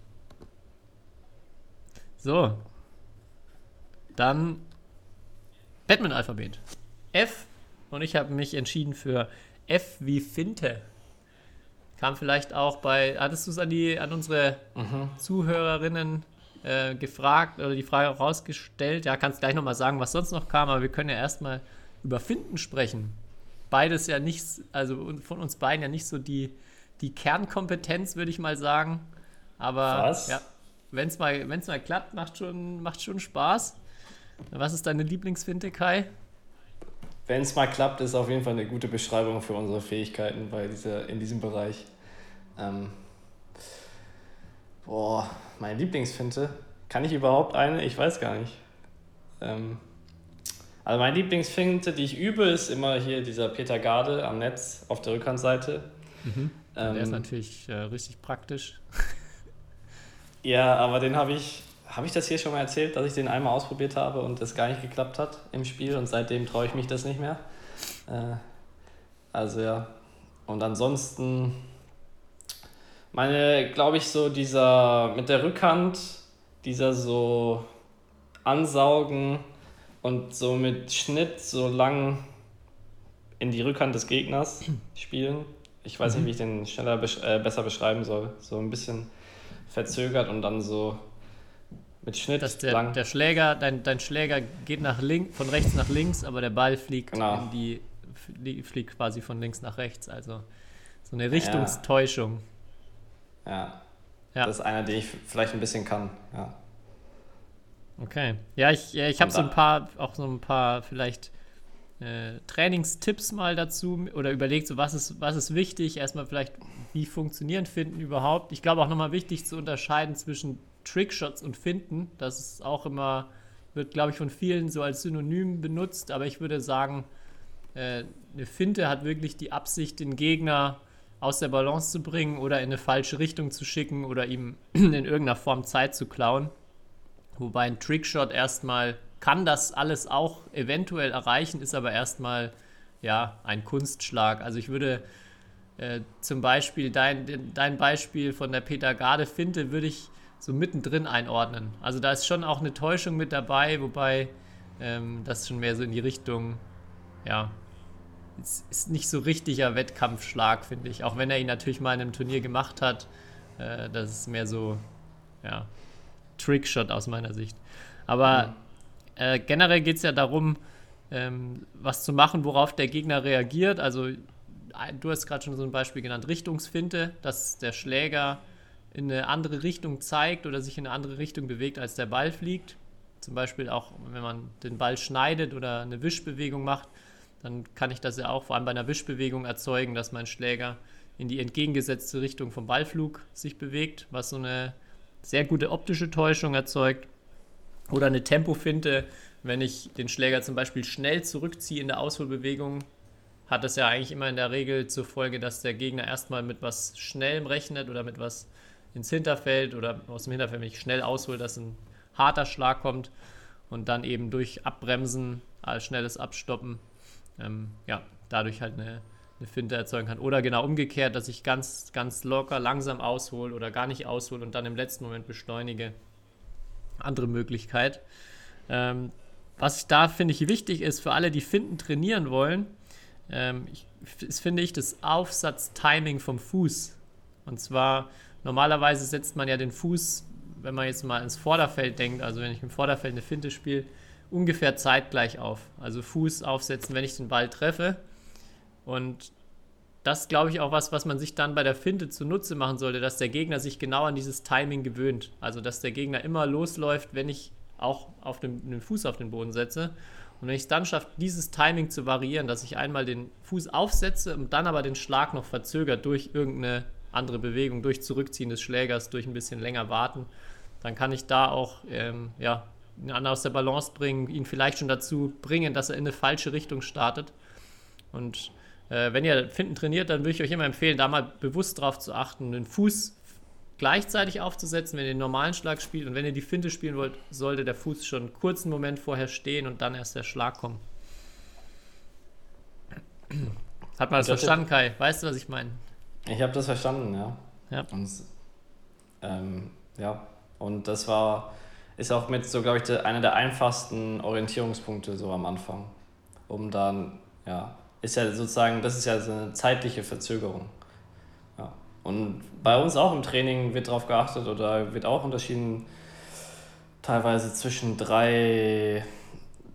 so. Dann Batman-Alphabet. F. Und ich habe mich entschieden für F wie Finte. Kam vielleicht auch bei. Hattest du es an, die- an unsere Zuhörerinnen äh, gefragt oder die Frage auch rausgestellt? Ja, kannst gleich nochmal sagen, was sonst noch kam, aber wir können ja erstmal über Finden sprechen. Beides ja nicht, also von uns beiden ja nicht so die, die Kernkompetenz, würde ich mal sagen. Aber Was? ja, wenn es mal, wenn's mal klappt, macht schon, macht schon Spaß. Was ist deine Lieblingsfinte, Kai? Wenn es mal klappt, ist auf jeden Fall eine gute Beschreibung für unsere Fähigkeiten bei dieser, in diesem Bereich. Ähm, boah, meine Lieblingsfinte. Kann ich überhaupt eine? Ich weiß gar nicht. Ähm, also meine Lieblingsfinte, die ich übe, ist immer hier dieser Peter Garde am Netz auf der Rückhandseite. Ähm, Der ist natürlich äh, richtig praktisch. Ja, aber den habe ich, habe ich das hier schon mal erzählt, dass ich den einmal ausprobiert habe und es gar nicht geklappt hat im Spiel und seitdem traue ich mich das nicht mehr. Äh, also ja. Und ansonsten, meine, glaube ich, so dieser mit der Rückhand, dieser so ansaugen und so mit Schnitt so lang in die Rückhand des Gegners [CLEARS THROAT] spielen. Ich weiß nicht, wie ich den schneller besch äh, besser beschreiben soll. So ein bisschen verzögert und dann so mit Schnitt Dass der, lang. der Schläger, dein, dein Schläger geht nach links, von rechts nach links, aber der Ball fliegt Genau. in die, flie- fliegt quasi von links nach rechts. Also so eine Richtungstäuschung. ja. Ja. Das ist einer, den ich vielleicht ein bisschen kann. Ja. Okay. Ja, ich, ja, ich habe so ein paar, auch so ein paar vielleicht äh, Trainingstipps mal dazu oder überlegt, so was ist, was ist wichtig, erstmal vielleicht, wie funktionieren Finden überhaupt. Ich glaube auch nochmal wichtig zu unterscheiden zwischen Trickshots und Finden. Das ist auch immer, wird glaube ich von vielen so als Synonym benutzt, aber ich würde sagen, äh, eine Finte hat wirklich die Absicht, den Gegner aus der Balance zu bringen oder in eine falsche Richtung zu schicken oder ihm [CLEARS THROAT] in irgendeiner Form Zeit zu klauen. Wobei ein Trickshot erstmal kann das alles auch eventuell erreichen, ist aber erstmal ja ein Kunstschlag. Also ich würde äh, zum Beispiel dein, dein Beispiel von der Peter Garde Finte würde ich so mittendrin einordnen. Also da ist schon auch eine Täuschung mit dabei, wobei ähm, das schon mehr so in die Richtung, ja, es ist nicht so richtiger Wettkampfschlag, finde ich. Auch wenn er ihn natürlich mal in einem Turnier gemacht hat. Äh, das ist mehr so, ja, Trickshot aus meiner Sicht. Aber äh, generell geht es ja darum, ähm, was zu machen, worauf der Gegner reagiert. Also du hast gerade schon so ein Beispiel genannt, Richtungsfinte, dass der Schläger in eine andere Richtung zeigt oder sich in eine andere Richtung bewegt, als der Ball fliegt. Zum Beispiel auch, wenn man den Ball schneidet oder eine Wischbewegung macht, dann kann ich das ja auch vor allem bei einer Wischbewegung erzeugen, dass mein Schläger in die entgegengesetzte Richtung vom Ballflug sich bewegt, was so eine sehr gute optische Täuschung erzeugt. Oder eine Tempofinte, wenn ich den Schläger zum Beispiel schnell zurückziehe in der Ausholbewegung, hat das ja eigentlich immer in der Regel zur Folge, dass der Gegner erstmal mit was Schnellem rechnet oder mit was ins Hinterfeld oder aus dem Hinterfeld, wenn ich schnell aushole, dass ein harter Schlag kommt und dann eben durch Abbremsen, als schnelles Abstoppen, ähm, ja, dadurch halt eine, eine Finte erzeugen kann. Oder genau umgekehrt, dass ich ganz, ganz locker langsam aushole oder gar nicht aushole und dann im letzten Moment beschleunige. Andere Möglichkeit. Ähm, was da finde ich wichtig ist für alle, die Finden trainieren wollen, ähm, ich, ist, finde ich das Aufsatztiming vom Fuß. Und zwar normalerweise setzt man ja den Fuß, wenn man jetzt mal ins Vorderfeld denkt, also wenn ich im Vorderfeld eine Finte spiele, ungefähr zeitgleich auf. Also Fuß aufsetzen, wenn ich den Ball treffe. Und das glaube ich auch was, was man sich dann bei der Finte zunutze machen sollte, dass der Gegner sich genau an dieses Timing gewöhnt. Also dass der Gegner immer losläuft, wenn ich auch auf den, den Fuß auf den Boden setze. Und wenn ich es dann schaffe, dieses Timing zu variieren, dass ich einmal den Fuß aufsetze und dann aber den Schlag noch verzögert durch irgendeine andere Bewegung, durch Zurückziehen des Schlägers, durch ein bisschen länger warten, dann kann ich da auch ähm, ja, ihn aus der Balance bringen, ihn vielleicht schon dazu bringen, dass er in eine falsche Richtung startet. Und äh, wenn ihr Finden trainiert, dann würde ich euch immer empfehlen, da mal bewusst darauf zu achten, den Fuß gleichzeitig aufzusetzen, wenn ihr den normalen Schlag spielt. Und wenn ihr die Finte spielen wollt, sollte der Fuß schon einen kurzen Moment vorher stehen und dann erst der Schlag kommen. [CLEARS THROAT] Hat man das, das verstanden, Kai? Weißt du, was ich meine? Ich habe das verstanden, ja. Ja. Und, ähm, ja. Und das war, ist auch mit so, glaube ich, der, einer der einfachsten Orientierungspunkte so am Anfang. Um dann, ja, ist ja sozusagen, das ist ja so eine zeitliche Verzögerung. Und bei uns auch im Training wird darauf geachtet oder wird auch unterschieden, teilweise zwischen drei,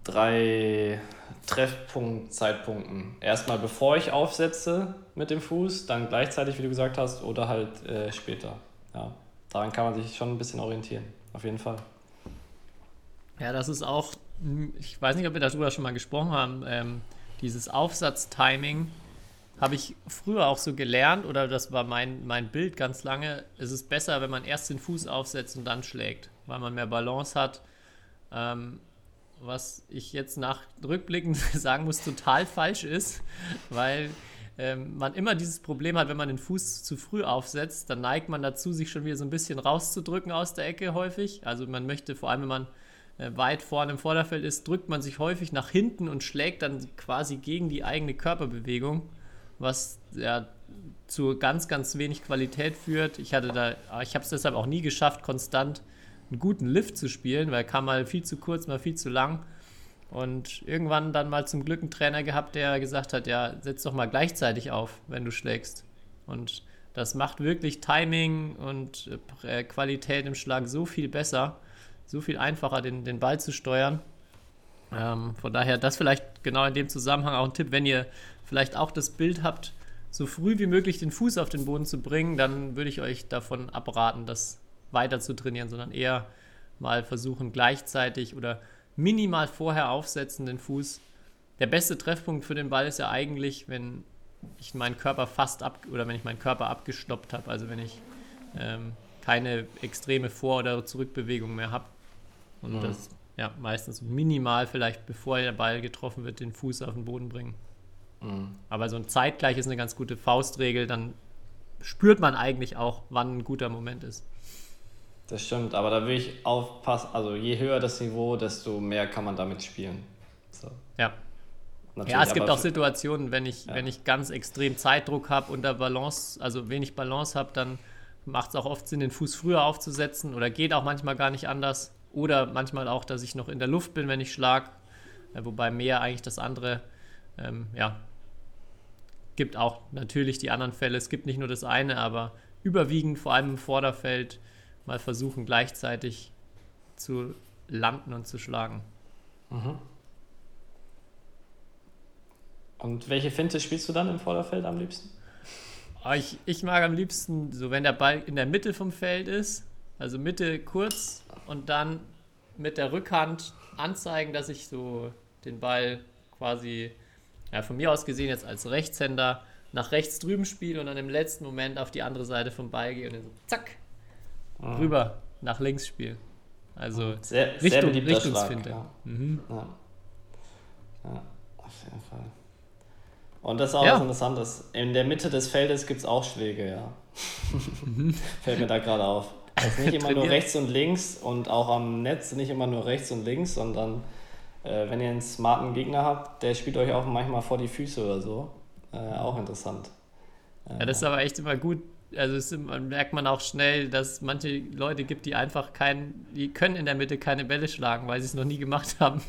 drei Treffpunktzeitpunkten. Erstmal bevor ich aufsetze mit dem Fuß, dann gleichzeitig, wie du gesagt hast, oder halt äh, später. Ja, daran kann man sich schon ein bisschen orientieren, auf jeden Fall. Ja, das ist auch, ich weiß nicht, ob wir darüber schon mal gesprochen haben, ähm, dieses Aufsatztiming habe ich früher auch so gelernt, oder das war mein, mein Bild ganz lange, es ist besser, wenn man erst den Fuß aufsetzt und dann schlägt, weil man mehr Balance hat. Ähm, was ich jetzt nach rückblickend [LAUGHS] sagen muss, total falsch ist, weil ähm, man immer dieses Problem hat, wenn man den Fuß zu früh aufsetzt, dann neigt man dazu, sich schon wieder so ein bisschen rauszudrücken aus der Ecke häufig. Also man möchte, vor allem wenn man äh, weit vorne im Vorderfeld ist, drückt man sich häufig nach hinten und schlägt dann quasi gegen die eigene Körperbewegung was ja zu ganz, ganz wenig Qualität führt. Ich hatte da, ich habe es deshalb auch nie geschafft, konstant einen guten Lift zu spielen, weil kam mal viel zu kurz, mal viel zu lang. Und irgendwann dann mal zum Glück einen Trainer gehabt, der gesagt hat, ja, setz doch mal gleichzeitig auf, wenn du schlägst. Und das macht wirklich Timing und äh, Qualität im Schlag so viel besser, so viel einfacher, den, den Ball zu steuern. Ähm, von daher, das vielleicht genau in dem Zusammenhang auch ein Tipp, wenn ihr vielleicht auch das Bild habt, so früh wie möglich den Fuß auf den Boden zu bringen, dann würde ich euch davon abraten, das weiter zu trainieren, sondern eher mal versuchen, gleichzeitig oder minimal vorher aufsetzen den Fuß. Der beste Treffpunkt für den Ball ist ja eigentlich, wenn ich meinen Körper fast ab oder wenn ich meinen Körper abgestoppt habe, also wenn ich ähm, keine extreme Vor- oder Zurückbewegung mehr habe. Und mhm. das ja meistens minimal vielleicht, bevor der Ball getroffen wird, den Fuß auf den Boden bringen. Mhm. Aber so ein zeitgleich ist eine ganz gute Faustregel, dann spürt man eigentlich auch, wann ein guter Moment ist. Das stimmt, aber da will ich aufpassen, also je höher das Niveau, desto mehr kann man damit spielen. So. Ja. Natürlich, ja, es gibt auch Situationen, wenn ich, ja. wenn ich ganz extrem Zeitdruck habe und da Balance, also wenig Balance habe, dann macht es auch oft Sinn, den Fuß früher aufzusetzen oder geht auch manchmal gar nicht anders. Oder manchmal auch, dass ich noch in der Luft bin, wenn ich schlag, wobei mehr eigentlich das andere ähm, ja, gibt auch natürlich die anderen Fälle. Es gibt nicht nur das eine, aber überwiegend, vor allem im Vorderfeld, mal versuchen gleichzeitig zu landen und zu schlagen. Mhm. Und welche Finte spielst du dann im Vorderfeld am liebsten? Ah, ich, ich mag am liebsten, so wenn der Ball in der Mitte vom Feld ist, also Mitte kurz und dann mit der Rückhand anzeigen, dass ich so den Ball quasi, ja, von mir aus gesehen jetzt als Rechtshänder nach rechts drüben spiele und dann im letzten Moment auf die andere Seite vom Ball gehe und dann so zack, Mhm. rüber nach links spiele. Also Sehr, sehr Richtung, beliebter Richtungsfinte. Schlag, Mhm. Ja. ja, auf jeden Fall. Und das ist auch Ja. was Interessantes. In der Mitte des Feldes gibt es auch Schläge, ja. [LAUGHS] Fällt mir da gerade auf. Es ist nicht immer nur rechts und links und auch am Netz nicht immer nur rechts und links, sondern äh, wenn ihr einen smarten Gegner habt, der spielt euch auch manchmal vor die Füße oder so. Äh, auch interessant. Ja, das ist aber echt immer gut. Also es immer- merkt man auch schnell, dass es manche Leute gibt, die einfach kein, die können in der Mitte keine Bälle schlagen, weil sie es noch nie gemacht [LAUGHS] haben.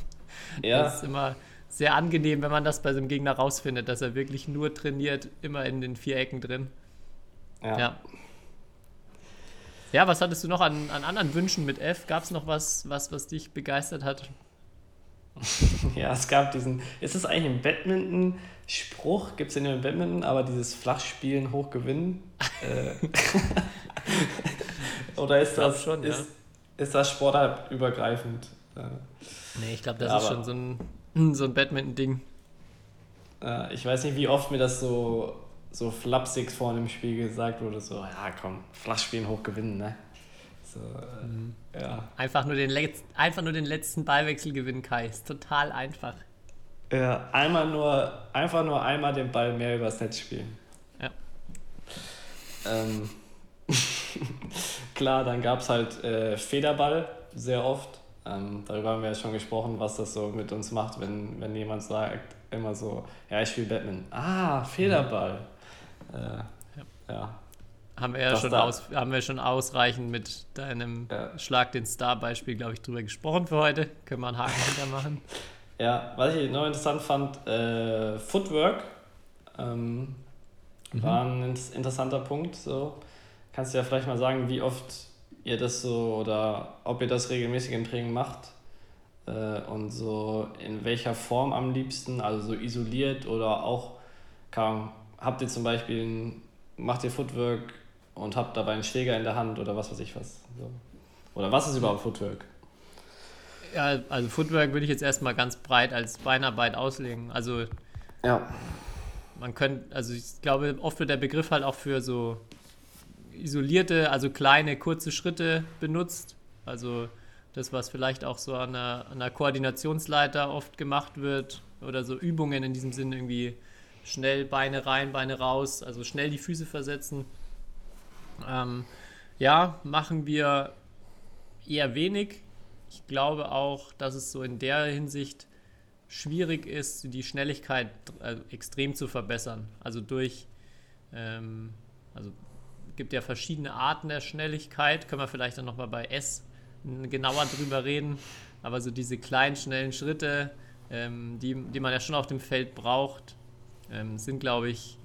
Ja, Das ist immer sehr angenehm, wenn man das bei so einem Gegner rausfindet, dass er wirklich nur trainiert, immer in den vier Ecken drin. ja. Ja. Ja, was hattest du noch an, an anderen Wünschen mit F? Gab es noch was, was, was dich begeistert hat? [LAUGHS] Ja, es gab diesen. Ist es eigentlich ein Badminton-Spruch? Gibt es den nur im Badminton, aber dieses Flachspielen hoch gewinnen? Äh, [LAUGHS] Oder ist das, schon, ja. ist, ist das sportartübergreifend? Äh, Nee, ich glaube, das Ja, ist aber- schon so ein, [CLEARS THROAT] so ein Badminton-Ding. äh, ich weiß nicht, wie oft mir das so, so flapsig vor einem Spiel gesagt wurde: so, ja, komm, Flachspielen hoch gewinnen, ne? So, äh, Mhm. ja. Einfach nur, den Letz-, einfach nur den letzten Ballwechsel gewinnen, Kai. Ist total einfach. ja. Einmal nur, einfach nur einmal den Ball mehr übers Netz spielen. Ja. Ähm, [LAUGHS] klar, dann gab es halt äh, Federball sehr oft. Ähm, darüber haben wir ja schon gesprochen, was das so mit uns macht, wenn, wenn jemand sagt, immer so, ja, ich spiele Batman. Ah, Federball. Äh, ja. Haben wir ja schon, aus, haben wir schon ausreichend mit deinem Ja. Schlag den Star-Beispiel, glaube ich, drüber gesprochen für heute. Können wir einen Haken hintermachen. [LAUGHS] Ja, was ich noch interessant fand, äh, Footwork ähm, war ein interessanter Punkt. So. Kannst du ja vielleicht mal sagen, wie oft ihr das so oder ob ihr das regelmäßig im Training macht äh, und so in welcher Form am liebsten, also so isoliert oder auch, Ahnung, habt ihr zum Beispiel, ein, macht ihr Footwork und habt dabei einen Schläger in der Hand oder was weiß ich was. So. Oder was ist überhaupt Footwork? Ja, also Footwork würde ich jetzt erstmal ganz breit als Beinarbeit auslegen. Also Ja. man könnte, also ich glaube, oft wird der Begriff halt auch für so isolierte, also kleine, kurze Schritte benutzt. Also das, was vielleicht auch so an einer, an einer Koordinationsleiter oft gemacht wird oder so Übungen in diesem Sinne irgendwie schnell Beine rein, Beine raus, also schnell die Füße versetzen. Ähm, ja, machen wir eher wenig. Ich glaube auch, dass es so in der Hinsicht schwierig ist, die Schnelligkeit also extrem zu verbessern. Also durch, ähm, also gibt ja verschiedene Arten der Schnelligkeit, können wir vielleicht dann nochmal bei S genauer drüber reden, aber so diese kleinen, schnellen Schritte, ähm, die, die man ja schon auf dem Feld braucht, ähm, sind, glaube ich,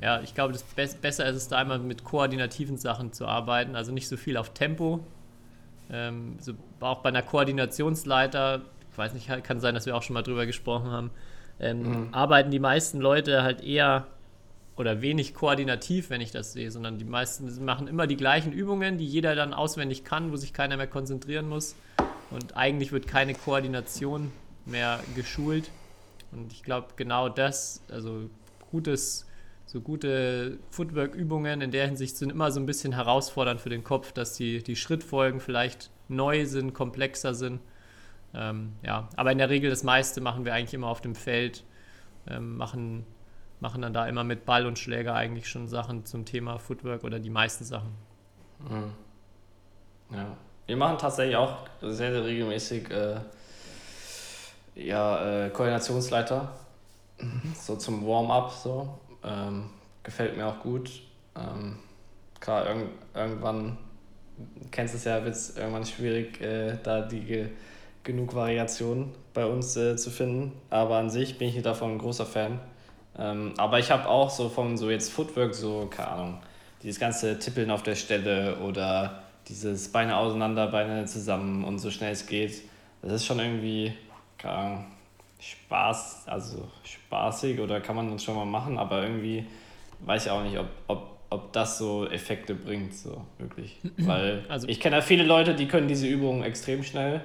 ja, ich glaube, das Be besser ist es da einmal mit koordinativen Sachen zu arbeiten, also nicht so viel auf Tempo. Ähm, so, auch bei einer Koordinationsleiter, ich weiß nicht, kann sein, dass wir auch schon mal drüber gesprochen haben, ähm, arbeiten die meisten Leute halt eher oder wenig koordinativ, wenn ich das sehe, sondern die meisten machen immer die gleichen Übungen, die jeder dann auswendig kann, wo sich keiner mehr konzentrieren muss. Und eigentlich wird keine Koordination mehr geschult. Und ich glaube, genau das, also gutes, so gute Footwork-Übungen in der Hinsicht sind immer so ein bisschen herausfordernd für den Kopf, dass die, die Schrittfolgen vielleicht neu sind, komplexer sind. Ähm, ja, aber in der Regel das meiste machen wir eigentlich immer auf dem Feld, ähm, machen, machen dann da immer mit Ball und Schläger eigentlich schon Sachen zum Thema Footwork oder die meisten Sachen. Mhm. Ja. Wir machen tatsächlich auch sehr, sehr regelmäßig äh, ja, äh, Koordinationsleiter. So zum Warm-up so. Ähm, gefällt mir auch gut. Ähm, klar, irg irgendwann, kennst es ja, wird es irgendwann schwierig, äh, da die ge genug Variationen bei uns äh, zu finden. Aber an sich bin ich davon ein großer Fan. Ähm, aber ich habe auch so von so jetzt Footwork, so, keine Ahnung, dieses ganze Tippeln auf der Stelle oder dieses Beine auseinander, Beine zusammen und so schnell es geht, das ist schon irgendwie, keine Ahnung, Spaß, also spaßig oder kann man das schon mal machen, aber irgendwie weiß ich auch nicht, ob, ob, ob das so Effekte bringt, so wirklich. [CLEARS THROAT] Weil Also- ich kenne ja viele Leute, die können diese Übungen extrem schnell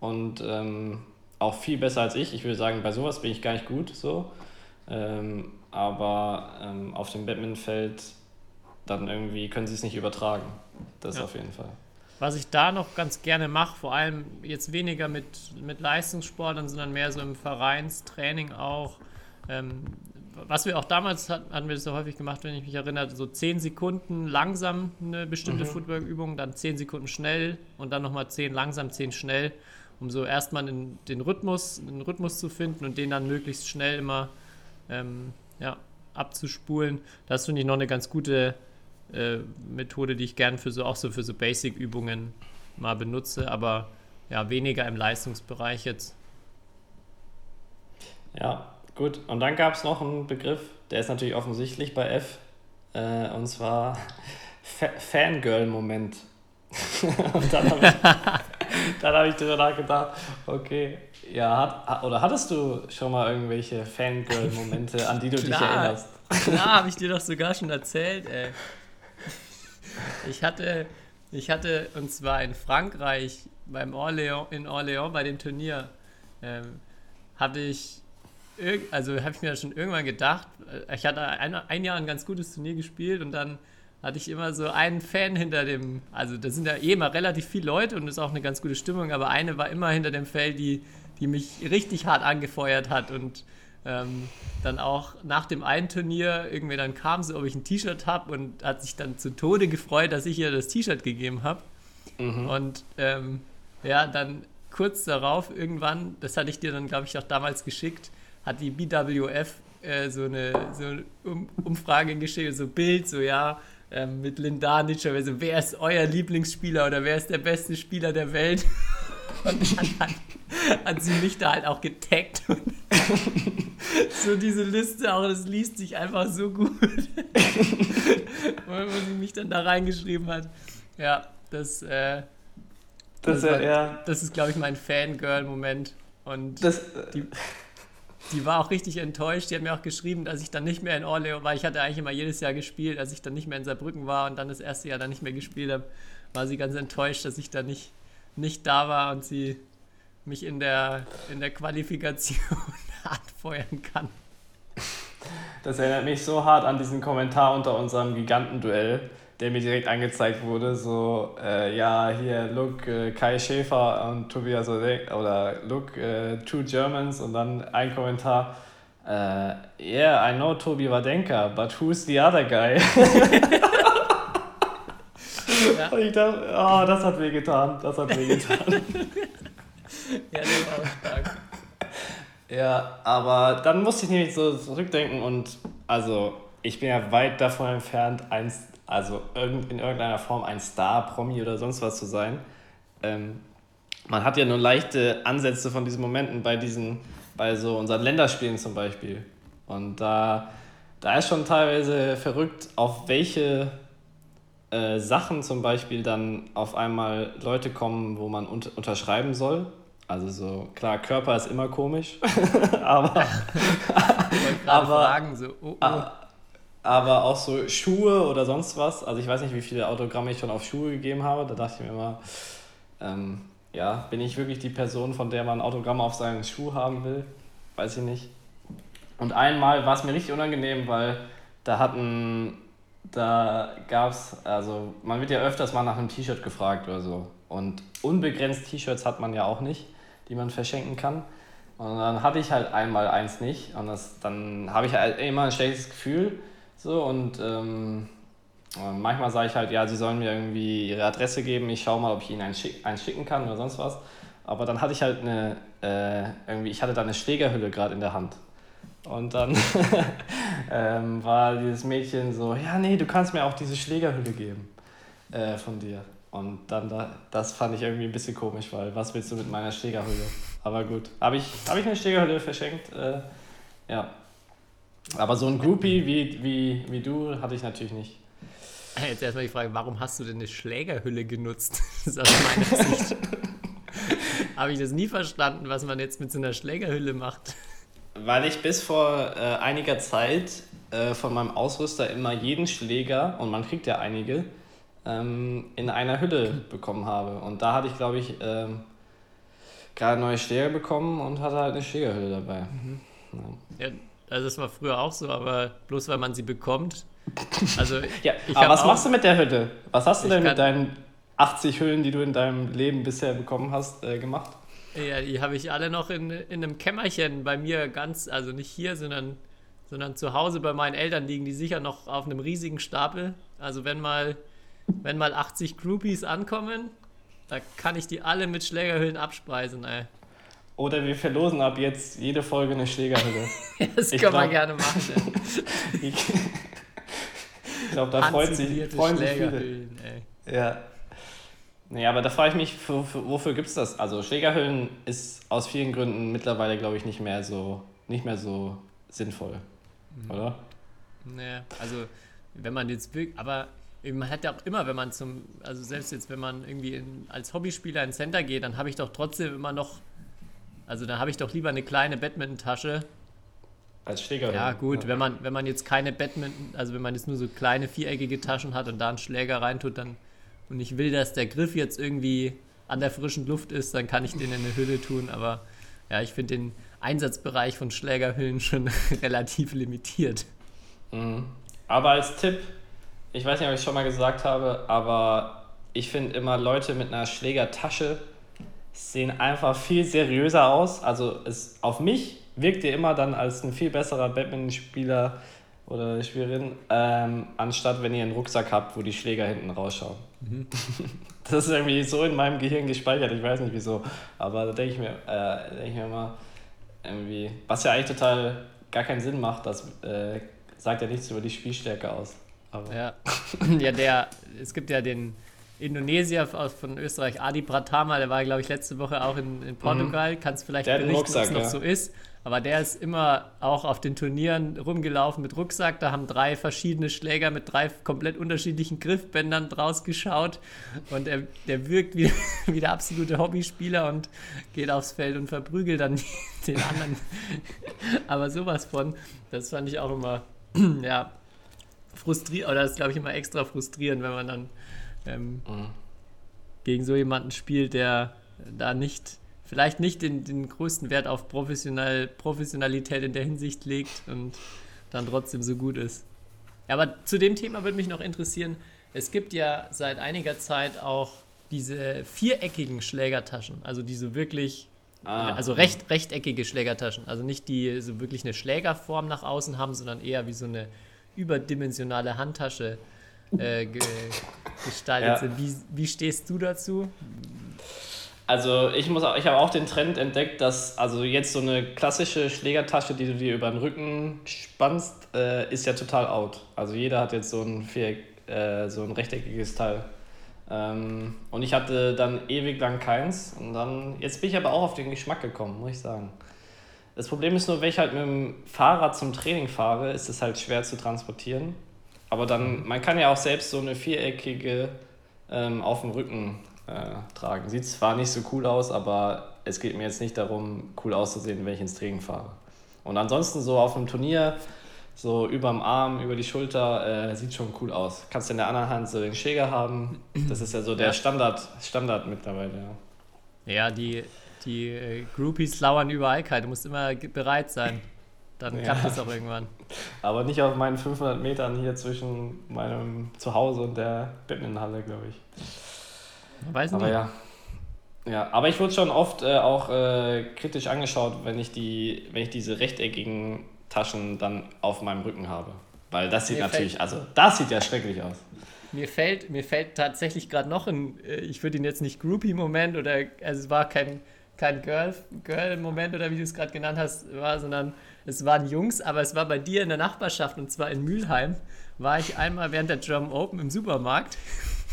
und ähm, auch viel besser als ich. Ich würde sagen, bei sowas bin ich gar nicht gut, so. Ähm, aber ähm, auf dem Badmintonfeld dann irgendwie können sie es nicht übertragen. Das Ja. auf jeden Fall. Was ich da noch ganz gerne mache, vor allem jetzt weniger mit, mit Leistungssportlern, sondern mehr so im Vereinstraining auch. Ähm, was wir auch damals hatten, hatten wir das so häufig gemacht, wenn ich mich erinnere, so 10 Sekunden langsam eine bestimmte Footwork-Übung, dann 10 Sekunden schnell und dann nochmal 10 langsam, 10 schnell, um so erstmal den, den, Rhythmus, den Rhythmus zu finden und den dann möglichst schnell immer ähm, ja, abzuspulen. Das finde ich noch eine ganz gute äh, Methode, die ich gern für so auch so für so Basic-Übungen mal benutze, aber ja, weniger im Leistungsbereich jetzt. Ja, gut. Und dann gab es noch einen Begriff, der ist natürlich offensichtlich bei F, äh, und zwar [LAUGHS] Fa Fangirl-Moment. [LAUGHS] und dann habe ich, [LAUGHS] hab ich drüber nachgedacht, okay, ja, hat, ha- oder hattest du schon mal irgendwelche Fangirl-Momente, an die du dich Klar. erinnerst? Klar, habe ich dir doch sogar schon erzählt, ey. Ich hatte, ich hatte, und zwar in Frankreich, beim Orléans, in Orléans, bei dem Turnier, ähm, hatte ich, also habe ich mir schon irgendwann gedacht, äh, ich hatte ein, ein Jahr ein ganz gutes Turnier gespielt und dann hatte ich immer so einen Fan hinter dem, also da sind ja eh immer relativ viele Leute und ist auch eine ganz gute Stimmung, aber eine war immer hinter dem Feld, die, die mich richtig hart angefeuert hat und ähm, dann auch nach dem einen Turnier irgendwie dann kam sie, ob ich ein T-Shirt habe und hat sich dann zu Tode gefreut, dass ich ihr das T-Shirt gegeben habe. Und ähm, ja, dann kurz darauf irgendwann, das hatte ich dir dann, glaube ich, auch damals geschickt, hat die BWF äh, so eine, so eine um Umfrage geschickt, so Bild, so ja, ähm, mit Lindanic, aber so, wer ist euer Lieblingsspieler oder wer ist der beste Spieler der Welt? [LAUGHS] Und dann hat, hat sie mich da halt auch getaggt und [LAUGHS] so diese Liste auch, das liest sich einfach so gut. [LAUGHS] wo wo sie mich dann da reingeschrieben hat. Ja, das, äh, Das ist ja war- eher. das ist, glaube ich, mein Fangirl-Moment. Und Das, die, die war auch richtig enttäuscht. Die hat mir auch geschrieben, dass ich dann nicht mehr in Orleo war. Ich hatte eigentlich immer jedes Jahr gespielt, als ich dann nicht mehr in Saarbrücken war und dann das erste Jahr dann nicht mehr gespielt habe, war sie ganz enttäuscht, dass ich da nicht, nicht da war und sie mich in der, in der Qualifikation [LAUGHS] anfeuern kann. Das erinnert mich so hart an diesen Kommentar unter unserem Gigantenduell, der mir direkt angezeigt wurde. So, äh, ja, hier, look, äh, Kai Schäfer und Tobias Odek, oder look, äh, two Germans und dann ein Kommentar. Äh, yeah, I know Tobi Wadenka, but who's the other guy? [LAUGHS] Ja. Und ich dachte, oh, das hat weh getan, das hat weh getan. [LAUGHS] [LAUGHS] Ja, der war stark. Ja, aber dann musste ich nämlich so zurückdenken und also ich bin ja weit davon entfernt, ein, also in irgendeiner Form ein Star, Promi oder sonst was zu sein. Ähm, man hat ja nur leichte Ansätze von diesen Momenten bei diesen, bei so unseren Länderspielen zum Beispiel. Und da, da ist schon teilweise verrückt, auf welche äh, Sachen zum Beispiel dann auf einmal Leute kommen, wo man unt unterschreiben soll. Also so, klar, Körper ist immer komisch, [LAUGHS] aber, Aber- fragen, so, oh, oh. aber auch so Schuhe oder sonst was. Also ich weiß nicht, wie viele Autogramme ich schon auf Schuhe gegeben habe. Da dachte ich mir immer, ähm, ja, bin ich wirklich die Person, von der man Autogramme auf seinen Schuh haben will? Weiß ich nicht. Und einmal war es mir richtig unangenehm, weil da hatten, da gab es, also man wird ja öfters mal nach einem T-Shirt gefragt oder so. Und unbegrenzt T-Shirts hat man ja auch nicht, die man verschenken kann. Und dann hatte ich halt einmal eins nicht und das, dann habe ich halt immer ein schlechtes Gefühl. So und ähm, äh, manchmal sage ich halt, ja, sie sollen mir irgendwie ihre Adresse geben, ich schaue mal, ob ich ihnen eins, schick, eins schicken kann oder sonst was. Aber dann hatte ich halt eine, äh, irgendwie, ich hatte da eine Schlägerhülle gerade in der Hand. Und dann [LAUGHS] ähm, war dieses Mädchen so, ja, nee, du kannst mir auch diese Schlägerhülle geben äh, von dir. Und dann, da, das fand ich irgendwie ein bisschen komisch, weil was willst du mit meiner Schlägerhülle? Aber gut, habe ich, hab ich eine Schlägerhülle verschenkt? Äh, ja. Aber so ein Groupie wie, wie, wie du hatte ich natürlich nicht. Jetzt erstmal die Frage, warum hast du denn eine Schlägerhülle genutzt? [LAUGHS] Das ist aus meiner Sicht. [LAUGHS] Habe ich das nie verstanden, was man jetzt mit so einer Schlägerhülle macht. Weil ich bis vor äh, einiger Zeit äh, von meinem Ausrüster immer jeden Schläger, und man kriegt ja einige, ähm, in einer Hülle bekommen habe. Und da hatte ich, glaube ich, ähm, gerade neue Schläger bekommen und hatte halt eine Schlägerhülle dabei. Ja, also das war früher auch so, aber bloß weil man sie bekommt. Also [LAUGHS] Ja, aber was machst du mit der Hülle? Was hast du denn mit deinen 80 Hüllen, die du in deinem Leben bisher bekommen hast, äh, gemacht? Ja, die habe ich alle noch in, in einem Kämmerchen bei mir ganz, also nicht hier, sondern, sondern zu Hause bei meinen Eltern liegen die sicher noch auf einem riesigen Stapel. Also wenn mal, wenn mal 80 Groupies ankommen, da kann ich die alle mit Schlägerhüllen abspeisen, ey. Oder wir verlosen ab jetzt jede Folge eine Schlägerhülle. [LAUGHS] Das Ich können wir glaub- gerne machen. Ey. [LAUGHS] ich glaube, da freut sich, freuen sich viele. Ey. Ja. Nee, aber da frage ich mich, für, für, wofür gibt es das? Also Schlägerhüllen ist aus vielen Gründen mittlerweile, glaube ich, nicht mehr so, nicht mehr so sinnvoll. Oder? Nee, also wenn man jetzt wirklich, aber man hat ja auch immer, wenn man zum, also selbst jetzt, wenn man irgendwie in, als Hobbyspieler ins Center geht, dann habe ich doch trotzdem immer noch, also dann habe ich doch lieber eine kleine Badminton-Tasche. Als Schlägerhülle. Ja gut, wenn man, wenn man jetzt keine Badminton, also wenn man jetzt nur so kleine viereckige Taschen hat und da einen Schläger reintut, dann und ich will, dass der Griff jetzt irgendwie an der frischen Luft ist, dann kann ich den in eine Hülle tun, aber ja, ich finde den Einsatzbereich von Schlägerhüllen schon [LAUGHS] relativ limitiert. Mhm. Aber als Tipp, ich weiß nicht, ob ich es schon mal gesagt habe, aber ich finde immer Leute mit einer Schlägertasche sehen einfach viel seriöser aus. Also es auf mich wirkt ihr immer dann als ein viel besserer Badminton-Spieler oder Spielerin, ähm, anstatt wenn ihr einen Rucksack habt, wo die Schläger hinten rausschauen. [LAUGHS] Das ist irgendwie so in meinem Gehirn gespeichert, ich weiß nicht wieso. Aber da denke ich mir, äh, denke ich mir immer, irgendwie, was ja eigentlich total gar keinen Sinn macht, das äh, sagt ja nichts über die Spielstärke aus. Aber Ja, [LAUGHS] ja der, es gibt ja den Indonesier aus, von Österreich, Adi Pratama, der war, glaube ich, letzte Woche auch in, in Portugal. Kannst vielleicht Der berichten, ob es Rucksack, noch ja. so ist. Aber der ist immer auch auf den Turnieren rumgelaufen mit Rucksack. Da haben drei verschiedene Schläger mit drei komplett unterschiedlichen Griffbändern draus geschaut. Und er, der wirkt wie, [LAUGHS] wie der absolute Hobbyspieler und geht aufs Feld und verprügelt dann [LAUGHS] den anderen. Aber sowas von, das fand ich auch immer, [CLEARS THROAT] ja, frustrierend, oder das ist, glaube ich, immer extra frustrierend, wenn man dann ähm, gegen so jemanden spielt, der da nicht, vielleicht nicht den, den größten Wert auf Professional, Professionalität in der Hinsicht legt und dann trotzdem so gut ist. Ja, aber zu dem Thema würde mich noch interessieren, es gibt ja seit einiger Zeit auch diese viereckigen Schlägertaschen, also diese wirklich, Ah. also recht, rechteckige Schlägertaschen, also nicht die so wirklich eine Schlägerform nach außen haben, sondern eher wie so eine überdimensionale Handtasche äh, ge gestaltet Ja. sind. Wie, wie stehst du dazu? Also ich muss auch, ich habe auch den Trend entdeckt, dass also jetzt so eine klassische Schlägertasche, die du dir über den Rücken spannst, äh, ist ja total out. Also jeder hat jetzt so ein Viereck, äh, so ein rechteckiges Teil. Ähm, und ich hatte dann ewig lang keins und dann jetzt bin ich aber auch auf den Geschmack gekommen, muss ich sagen. Das Problem ist nur, wenn ich halt mit dem Fahrrad zum Training fahre, ist es halt schwer zu transportieren. Aber dann, man kann ja auch selbst so eine viereckige ähm, auf dem Rücken äh, tragen. Sieht zwar nicht so cool aus, aber es geht mir jetzt nicht darum, cool auszusehen, wenn ich ins Training fahre. Und ansonsten so auf einem Turnier, so überm Arm, über die Schulter, äh, sieht schon cool aus. Kannst du in der anderen Hand so den Schläger haben. Das ist ja so der. Standard, Standard mittlerweile. Ja. Ja, die, die äh, Groupies lauern überall kalt. Du musst immer bereit sein. Dann Ja. klappt es auch irgendwann. Aber nicht auf meinen 500 Metern hier zwischen meinem Zuhause und der Badmintonhalle, glaube ich. Man weiß Aber nicht. ja. Ja, aber ich wurde schon oft äh, auch äh, kritisch angeschaut, wenn ich, die, wenn ich diese rechteckigen Taschen dann auf meinem Rücken habe. Weil das sieht Mir natürlich, fällt- also das sieht ja schrecklich aus. Mir fällt, mir fällt tatsächlich gerade noch ein, äh, ich würde ihn jetzt nicht Groupie-Moment oder, also es war kein, kein Girl- Girl-Moment oder wie du es gerade genannt hast, war, sondern es waren Jungs, aber es war bei dir in der Nachbarschaft und zwar in Mülheim, war ich einmal während der German Open im Supermarkt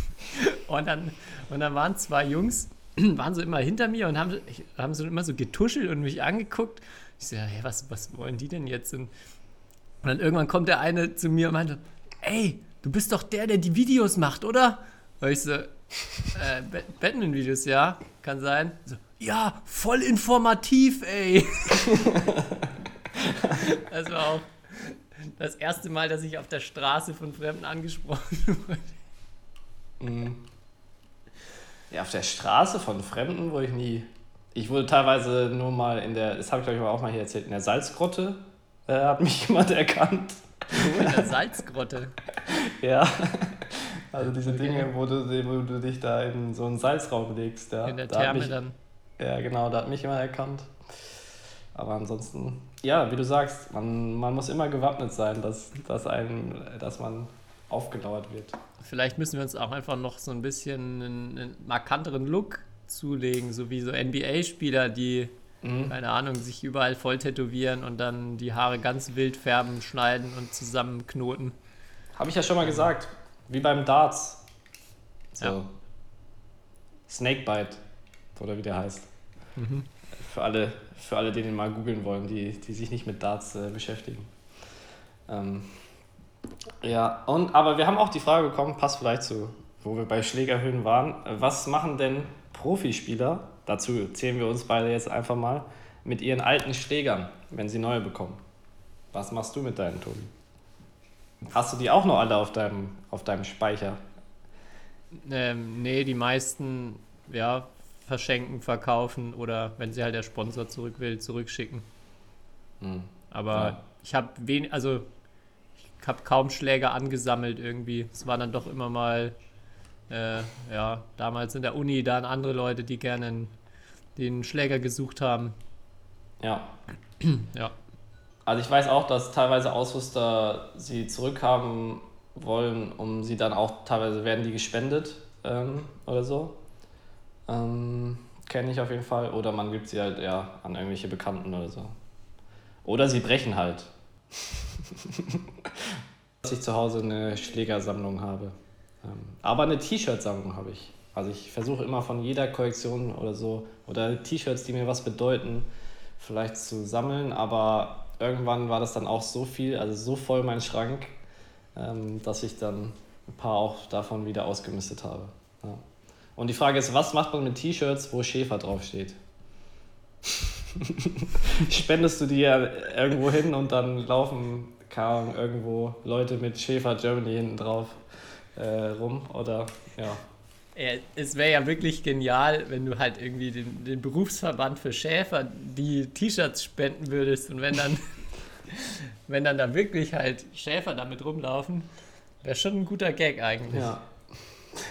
[LAUGHS] und dann, und dann waren zwei Jungs, [CLEARS THROAT] waren so immer hinter mir und haben, haben so immer so getuschelt und mich angeguckt. Ich so, hey, was, was wollen die denn jetzt? Und, und dann irgendwann kommt der eine zu mir und meinte, ey, du bist doch der, der die Videos macht, oder? Und ich so, äh, Ba- Batman-Videos, ja, kann sein. So, ja, voll informativ, ey. [LAUGHS] das war auch das erste Mal, dass ich auf der Straße von Fremden angesprochen [LAUGHS] wurde. Ja, auf der Straße von Fremden wurde ich nie. Ich wurde teilweise nur mal in der, das habe ich glaube ich auch mal hier erzählt, in der Salzgrotte äh, hat mich [LAUGHS] jemand erkannt. In der Salzgrotte. Ja. Also diese Dinge, wo du, wo du dich da in so einen Salzraum legst. Ja. In der Da Therme mich, dann. Ja, genau, da hat mich jemand erkannt. Aber ansonsten, ja, wie du sagst, man, man muss immer gewappnet sein, dass, dass, einem, dass man aufgelauert wird. Vielleicht müssen wir uns auch einfach noch so ein bisschen einen, einen markanteren Look zulegen, so wie so NBA-Spieler, die, Mhm. keine Ahnung, sich überall voll tätowieren und dann die Haare ganz wild färben, schneiden und zusammenknoten. Habe ich ja schon mal gesagt, wie beim Darts. So. Ja. Snakebite, oder wie der heißt. Für, alle, für alle, die den mal googeln wollen, die, die sich nicht mit Darts äh, beschäftigen. Ähm, ja, und, aber wir haben auch die Frage bekommen, passt vielleicht zu, wo wir bei Schlägerhöhen waren. Was machen denn Profispieler, dazu zählen wir uns beide jetzt einfach mal, mit ihren alten Schlägern, wenn sie neue bekommen? Was machst du mit deinen, Tobi? Hast du die auch noch alle auf deinem, auf deinem Speicher? Ähm, nee, die meisten, ja, verschenken, verkaufen oder wenn sie halt der Sponsor zurück will, zurückschicken. Hm. Aber Ja. ich habe wenig, also ich habe kaum Schläger angesammelt irgendwie. Es waren dann doch immer mal, äh, ja, damals in der Uni dann andere Leute, die gerne den Schläger gesucht haben. Ja. Ja. Also ich weiß auch, dass teilweise Ausrüster sie zurückhaben wollen, um sie dann auch, teilweise werden die gespendet ähm, oder so. Ähm, Kenne ich auf jeden Fall. Oder man gibt sie halt ja an irgendwelche Bekannten oder so. Oder sie brechen halt. [LAUGHS] Dass ich zu Hause eine Schlägersammlung habe. Ähm, aber eine T-Shirt-Sammlung habe ich. Also ich versuche immer von jeder Kollektion oder so, oder T-Shirts, die mir was bedeuten, vielleicht zu sammeln, aber irgendwann war das dann auch so viel, also so voll mein Schrank, ähm, dass ich dann ein paar auch davon wieder ausgemistet habe. Ja. Und die Frage ist, was macht man mit T-Shirts, wo Schäfer draufsteht? [LAUGHS] Spendest du die ja irgendwo hin und dann laufen irgendwo Leute mit Schäfer Germany hinten drauf äh, rum oder ja. Es wäre ja wirklich genial, wenn du halt irgendwie den, den Berufsverband für Schäfer die T-Shirts spenden würdest und wenn dann, [LAUGHS] wenn dann da wirklich halt Schäfer damit rumlaufen, wäre schon ein guter Gag eigentlich. Ja.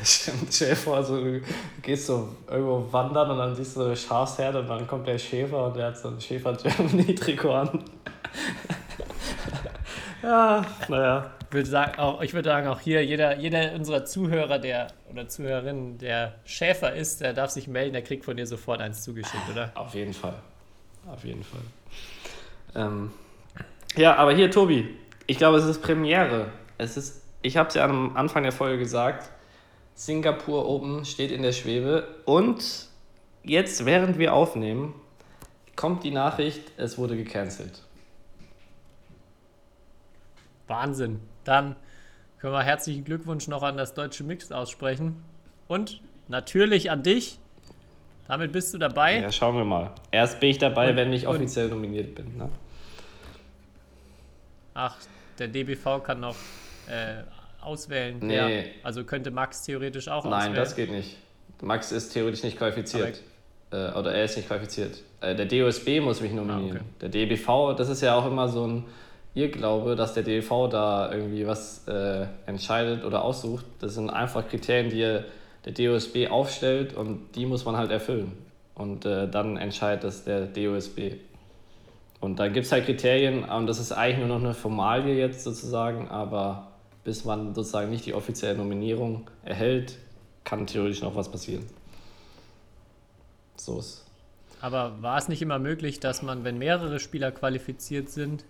Stimmt, vor, also, du gehst so irgendwo wandern und dann siehst du eine Schafsherde und dann kommt der Schäfer und der hat so ein Schäfer Germany Trikot an. Ja, naja. Ich würde sagen, auch, ich würde sagen, auch hier, jeder, jeder unserer Zuhörer der, oder Zuhörerinnen, der Schäfer ist, der darf sich melden, der kriegt von dir sofort eins zugeschickt, oder? Auf jeden Fall. Auf jeden Fall. Ähm, ja, aber hier, Tobi, ich glaube, es ist Premiere. Es ist, ich habe es ja am Anfang der Folge gesagt, Singapur Open steht in der Schwebe und jetzt, während wir aufnehmen, kommt die Nachricht, es wurde gecancelt. Wahnsinn. Dann können wir herzlichen Glückwunsch noch an das deutsche Mixed aussprechen. Und natürlich an dich. Damit bist du dabei. Ja, schauen wir mal. Erst bin ich dabei, Und- wenn ich offiziell nominiert bin. Ne? Ach, der DBV kann noch äh, auswählen. Nee. wer- also könnte Max theoretisch auch Nein, auswählen. das geht nicht. Max ist theoretisch nicht qualifiziert. Äh, oder er ist nicht qualifiziert. Äh, der DOSB muss mich nominieren. Ah, okay. Der DBV, das ist ja auch immer so ein Irrglaube, dass der DBV da irgendwie was äh, entscheidet oder aussucht. Das sind einfach Kriterien, die er- der DOSB aufstellt und die muss man halt erfüllen. Und äh, dann entscheidet das der DOSB. Und dann gibt es halt Kriterien und das ist eigentlich nur noch eine Formalie jetzt sozusagen, aber bis man sozusagen nicht die offizielle Nominierung erhält, kann theoretisch noch was passieren. So ist. Aber war es nicht immer möglich, dass man, wenn mehrere Spieler qualifiziert sind,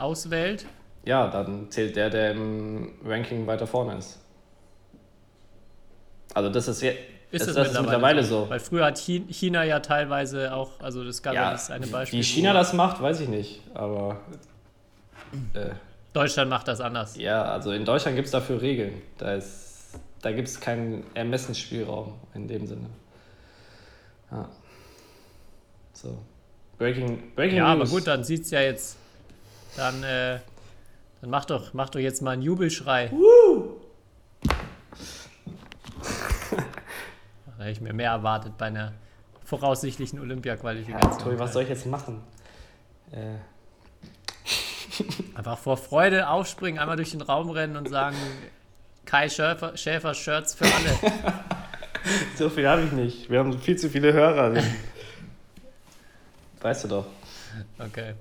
auswählt? Ja, dann zählt der, der im Ranking weiter vorne ist. Also das ist jetzt. Ist das, es das ist mittlerweile so. Weil früher hat Chi- China ja teilweise auch, also das gab ja, das eine Beispiel. wie China das macht, weiß ich nicht. Aber äh, Deutschland macht das anders. Ja, also in Deutschland gibt es dafür Regeln. Da, ist, da gibt es keinen Ermessensspielraum in dem Sinne. Ja. So. Breaking, Breaking Ja, News. aber gut, dann sieht's ja jetzt. Dann, äh, dann mach doch, mach doch jetzt mal einen Jubelschrei. [LAUGHS] da hätte ich mir mehr erwartet bei einer voraussichtlichen Ja, Olympia-Qualifikation. Tobi, was soll ich jetzt machen? Äh, Einfach vor Freude aufspringen, einmal durch den Raum rennen und sagen, Kai Schäfer, Schäfer Shirts für alle. [LAUGHS] so viel habe ich nicht. Wir haben viel zu viele Hörer. [LAUGHS] weißt du doch. Okay.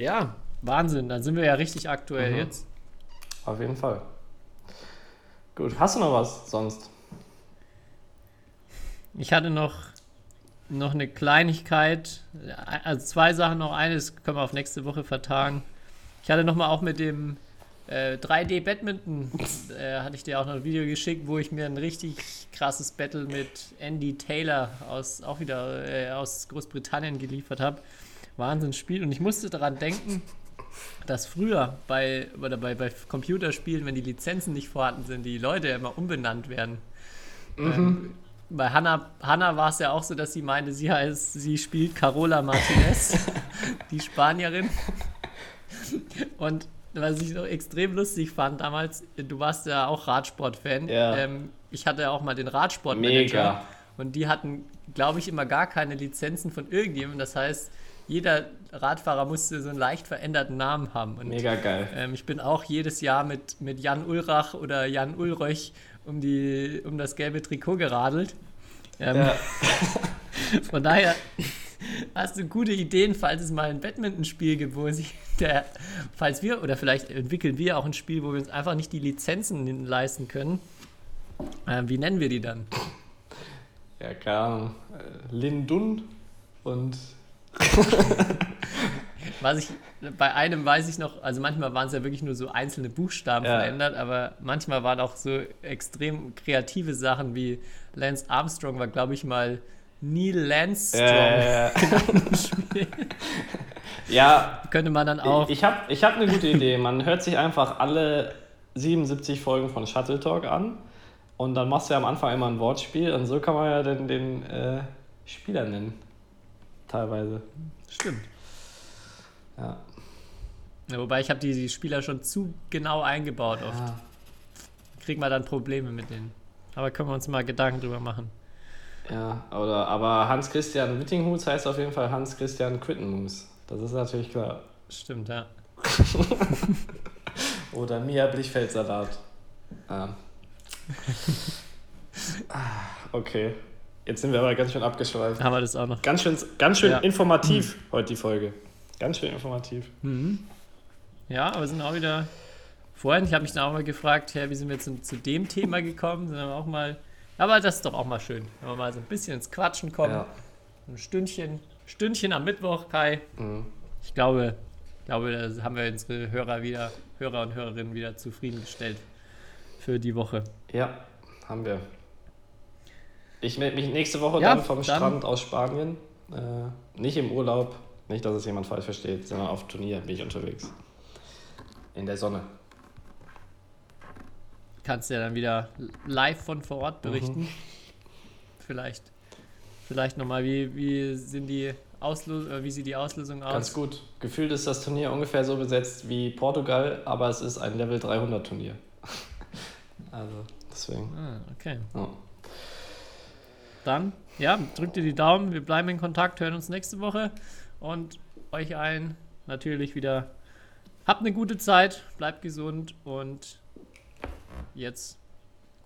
Ja, Wahnsinn. Dann sind wir ja richtig aktuell Mhm. jetzt. Auf jeden Fall. Gut, hast du noch was sonst? Ich hatte noch, noch eine Kleinigkeit, also zwei Sachen noch. Eines können wir auf nächste Woche vertagen. Ich hatte noch mal auch mit dem äh, 3D Badminton, äh, hatte ich dir auch noch ein Video geschickt, wo ich mir ein richtig krasses Battle mit Andy Taylor aus, auch wieder äh, aus Großbritannien geliefert habe. Wahnsinnsspiel. Und ich musste daran denken, dass früher bei, oder bei, bei Computerspielen, wenn die Lizenzen nicht vorhanden sind, die Leute immer umbenannt werden. Ähm, bei Hannah, Hannah war es ja auch so, dass sie meinte, sie heißt, sie spielt Carola Martinez, [LAUGHS] die Spanierin. Und was ich noch extrem lustig fand damals, du warst ja auch Radsport-Fan. Ja. Ähm, ich hatte ja auch mal den radsport Mega. Und die hatten, glaube ich, immer gar keine Lizenzen von irgendjemandem. Das heißt, jeder Radfahrer musste so einen leicht veränderten Namen haben. Und Mega geil. ähm, ich bin auch jedes Jahr mit, mit Jan Ulrach oder Jan Ulröch um, die, um das gelbe Trikot geradelt. Ähm, Ja. [LAUGHS] Von daher hast du gute Ideen, falls es mal ein Badmintonspiel gibt, wo sich der, falls wir, oder vielleicht entwickeln wir auch ein Spiel, wo wir uns einfach nicht die Lizenzen leisten können. Ähm, wie nennen wir die dann? Ja, keine Ahnung. Äh, Lindun und [LAUGHS] Was ich, bei einem weiß ich noch, also manchmal waren es ja wirklich nur so einzelne Buchstaben Ja. verändert, aber manchmal waren auch so extrem kreative Sachen wie Lance Armstrong war, glaube ich, mal Neil Lance Strong. äh, [LAUGHS] ja, Könnte man dann auch. ich, ich habe ich hab eine gute Idee. Man hört sich einfach alle 77 Folgen von Shuttle Talk an und dann machst du ja am Anfang immer ein Wortspiel und so kann man ja den, den äh, Spieler nennen. Teilweise. Stimmt. Ja. Ja, wobei ich habe die, die Spieler schon zu genau eingebaut oft. ja. Kriegen wir dann Probleme mit denen. Aber können wir uns mal Gedanken drüber machen. Ja, oder, aber Hans-Christian Wittinghus heißt auf jeden Fall Hans-Christian Quittenmus. Das ist natürlich klar. Stimmt, ja. [LAUGHS] Oder Mia Blichfeldsalat. [LAUGHS] Ah, okay. Jetzt sind wir aber ganz schön abgeschweift. Haben wir das auch noch. Ganz schön, ganz schön Ja. informativ heute die Folge. Ganz schön informativ. Ja, aber sind auch wieder. Vorhin, ich habe mich dann auch mal gefragt, hey, wie sind wir zu, zu dem Thema gekommen? Sind wir auch mal. Aber das ist doch auch mal schön, wenn wir mal so ein bisschen ins Quatschen kommen. Ja. Ein Stündchen, Stündchen am Mittwoch, Kai. Mhm. Ich glaube, ich glaube, da haben wir unsere Hörer wieder, Hörer und Hörerinnen wieder zufriedengestellt für die Woche. ja, haben wir. Ich melde mich nächste Woche Ja, dann vom dann- Strand aus Spanien. Äh, nicht im Urlaub, nicht, dass es jemand falsch versteht, sondern auf Turnier bin ich unterwegs. In der Sonne. Kannst ja dann wieder live von vor Mhm. Ort berichten. Vielleicht, vielleicht nochmal, wie, wie sind die Auslös äh, wie sieht die Auslösung aus? Ganz gut. Gefühlt ist das Turnier ungefähr so besetzt wie Portugal, aber es ist ein Level 300 Turnier. [LAUGHS] also, deswegen. Ah, okay. Ja. Dann, ja, drückt ihr die Daumen, wir bleiben in Kontakt, hören uns nächste Woche und euch allen natürlich wieder. Habt eine gute Zeit, bleibt gesund und jetzt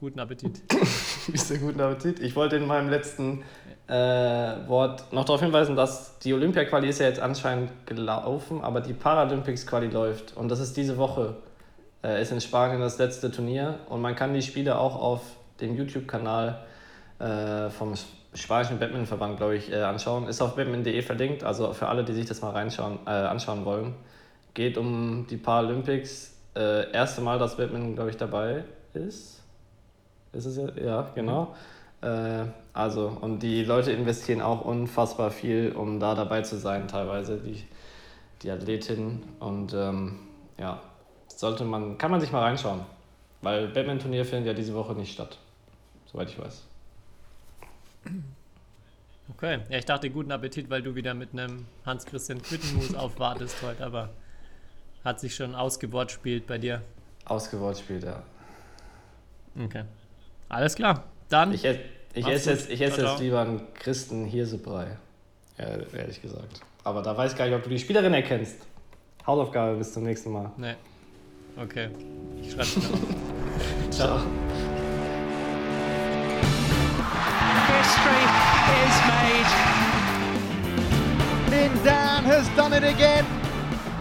guten Appetit. [LAUGHS] Bis der guten Appetit. Ich wollte in meinem letzten äh, Wort noch darauf hinweisen, dass die Olympia-Quali ist ja jetzt anscheinend gelaufen, aber die Paralympics-Quali läuft. Und das ist diese Woche. Äh, ist in Spanien das letzte Turnier. Und man kann die Spiele auch auf dem YouTube-Kanal äh, vom spanischen Badmintonverband, glaube ich, äh, anschauen. Ist auf badminton.de verlinkt, also für alle, die sich das mal reinschauen, äh, anschauen wollen. Geht um die Paralympics. Äh, erste Mal, dass Badminton, glaube ich, dabei ist. Ist es ja? Ja, genau. Äh, also, und die Leute investieren auch unfassbar viel, um da dabei zu sein, teilweise. Die die Athletin. Und ähm, ja, sollte man, kann man sich mal reinschauen. Weil Batman-Turnier findet ja diese Woche nicht statt. Soweit ich weiß. Okay, ja, ich dachte guten Appetit, weil du wieder mit einem Hans-Christian Quittenmus [LAUGHS] aufwartest heute, aber hat sich schon ausgewortspielt bei dir. Ausgewortspielt, ja. Okay. Alles klar. Dann. Ich, ess, ich esse jetzt, ich esse Ciao, jetzt ciao. lieber einen Christen-Hirsebrei. Ja, ehrlich gesagt. Aber da weiß ich gar nicht, ob du die Spielerin erkennst. Hausaufgabe, bis zum nächsten Mal. Nee. Okay. Ich schreib's mir auf. [LAUGHS] Ciao. Is. Lin Dan has done it again.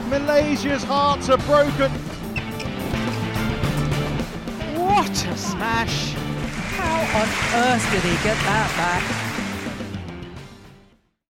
Malaysia's hearts are broken. What a smash! How on earth did he get that back?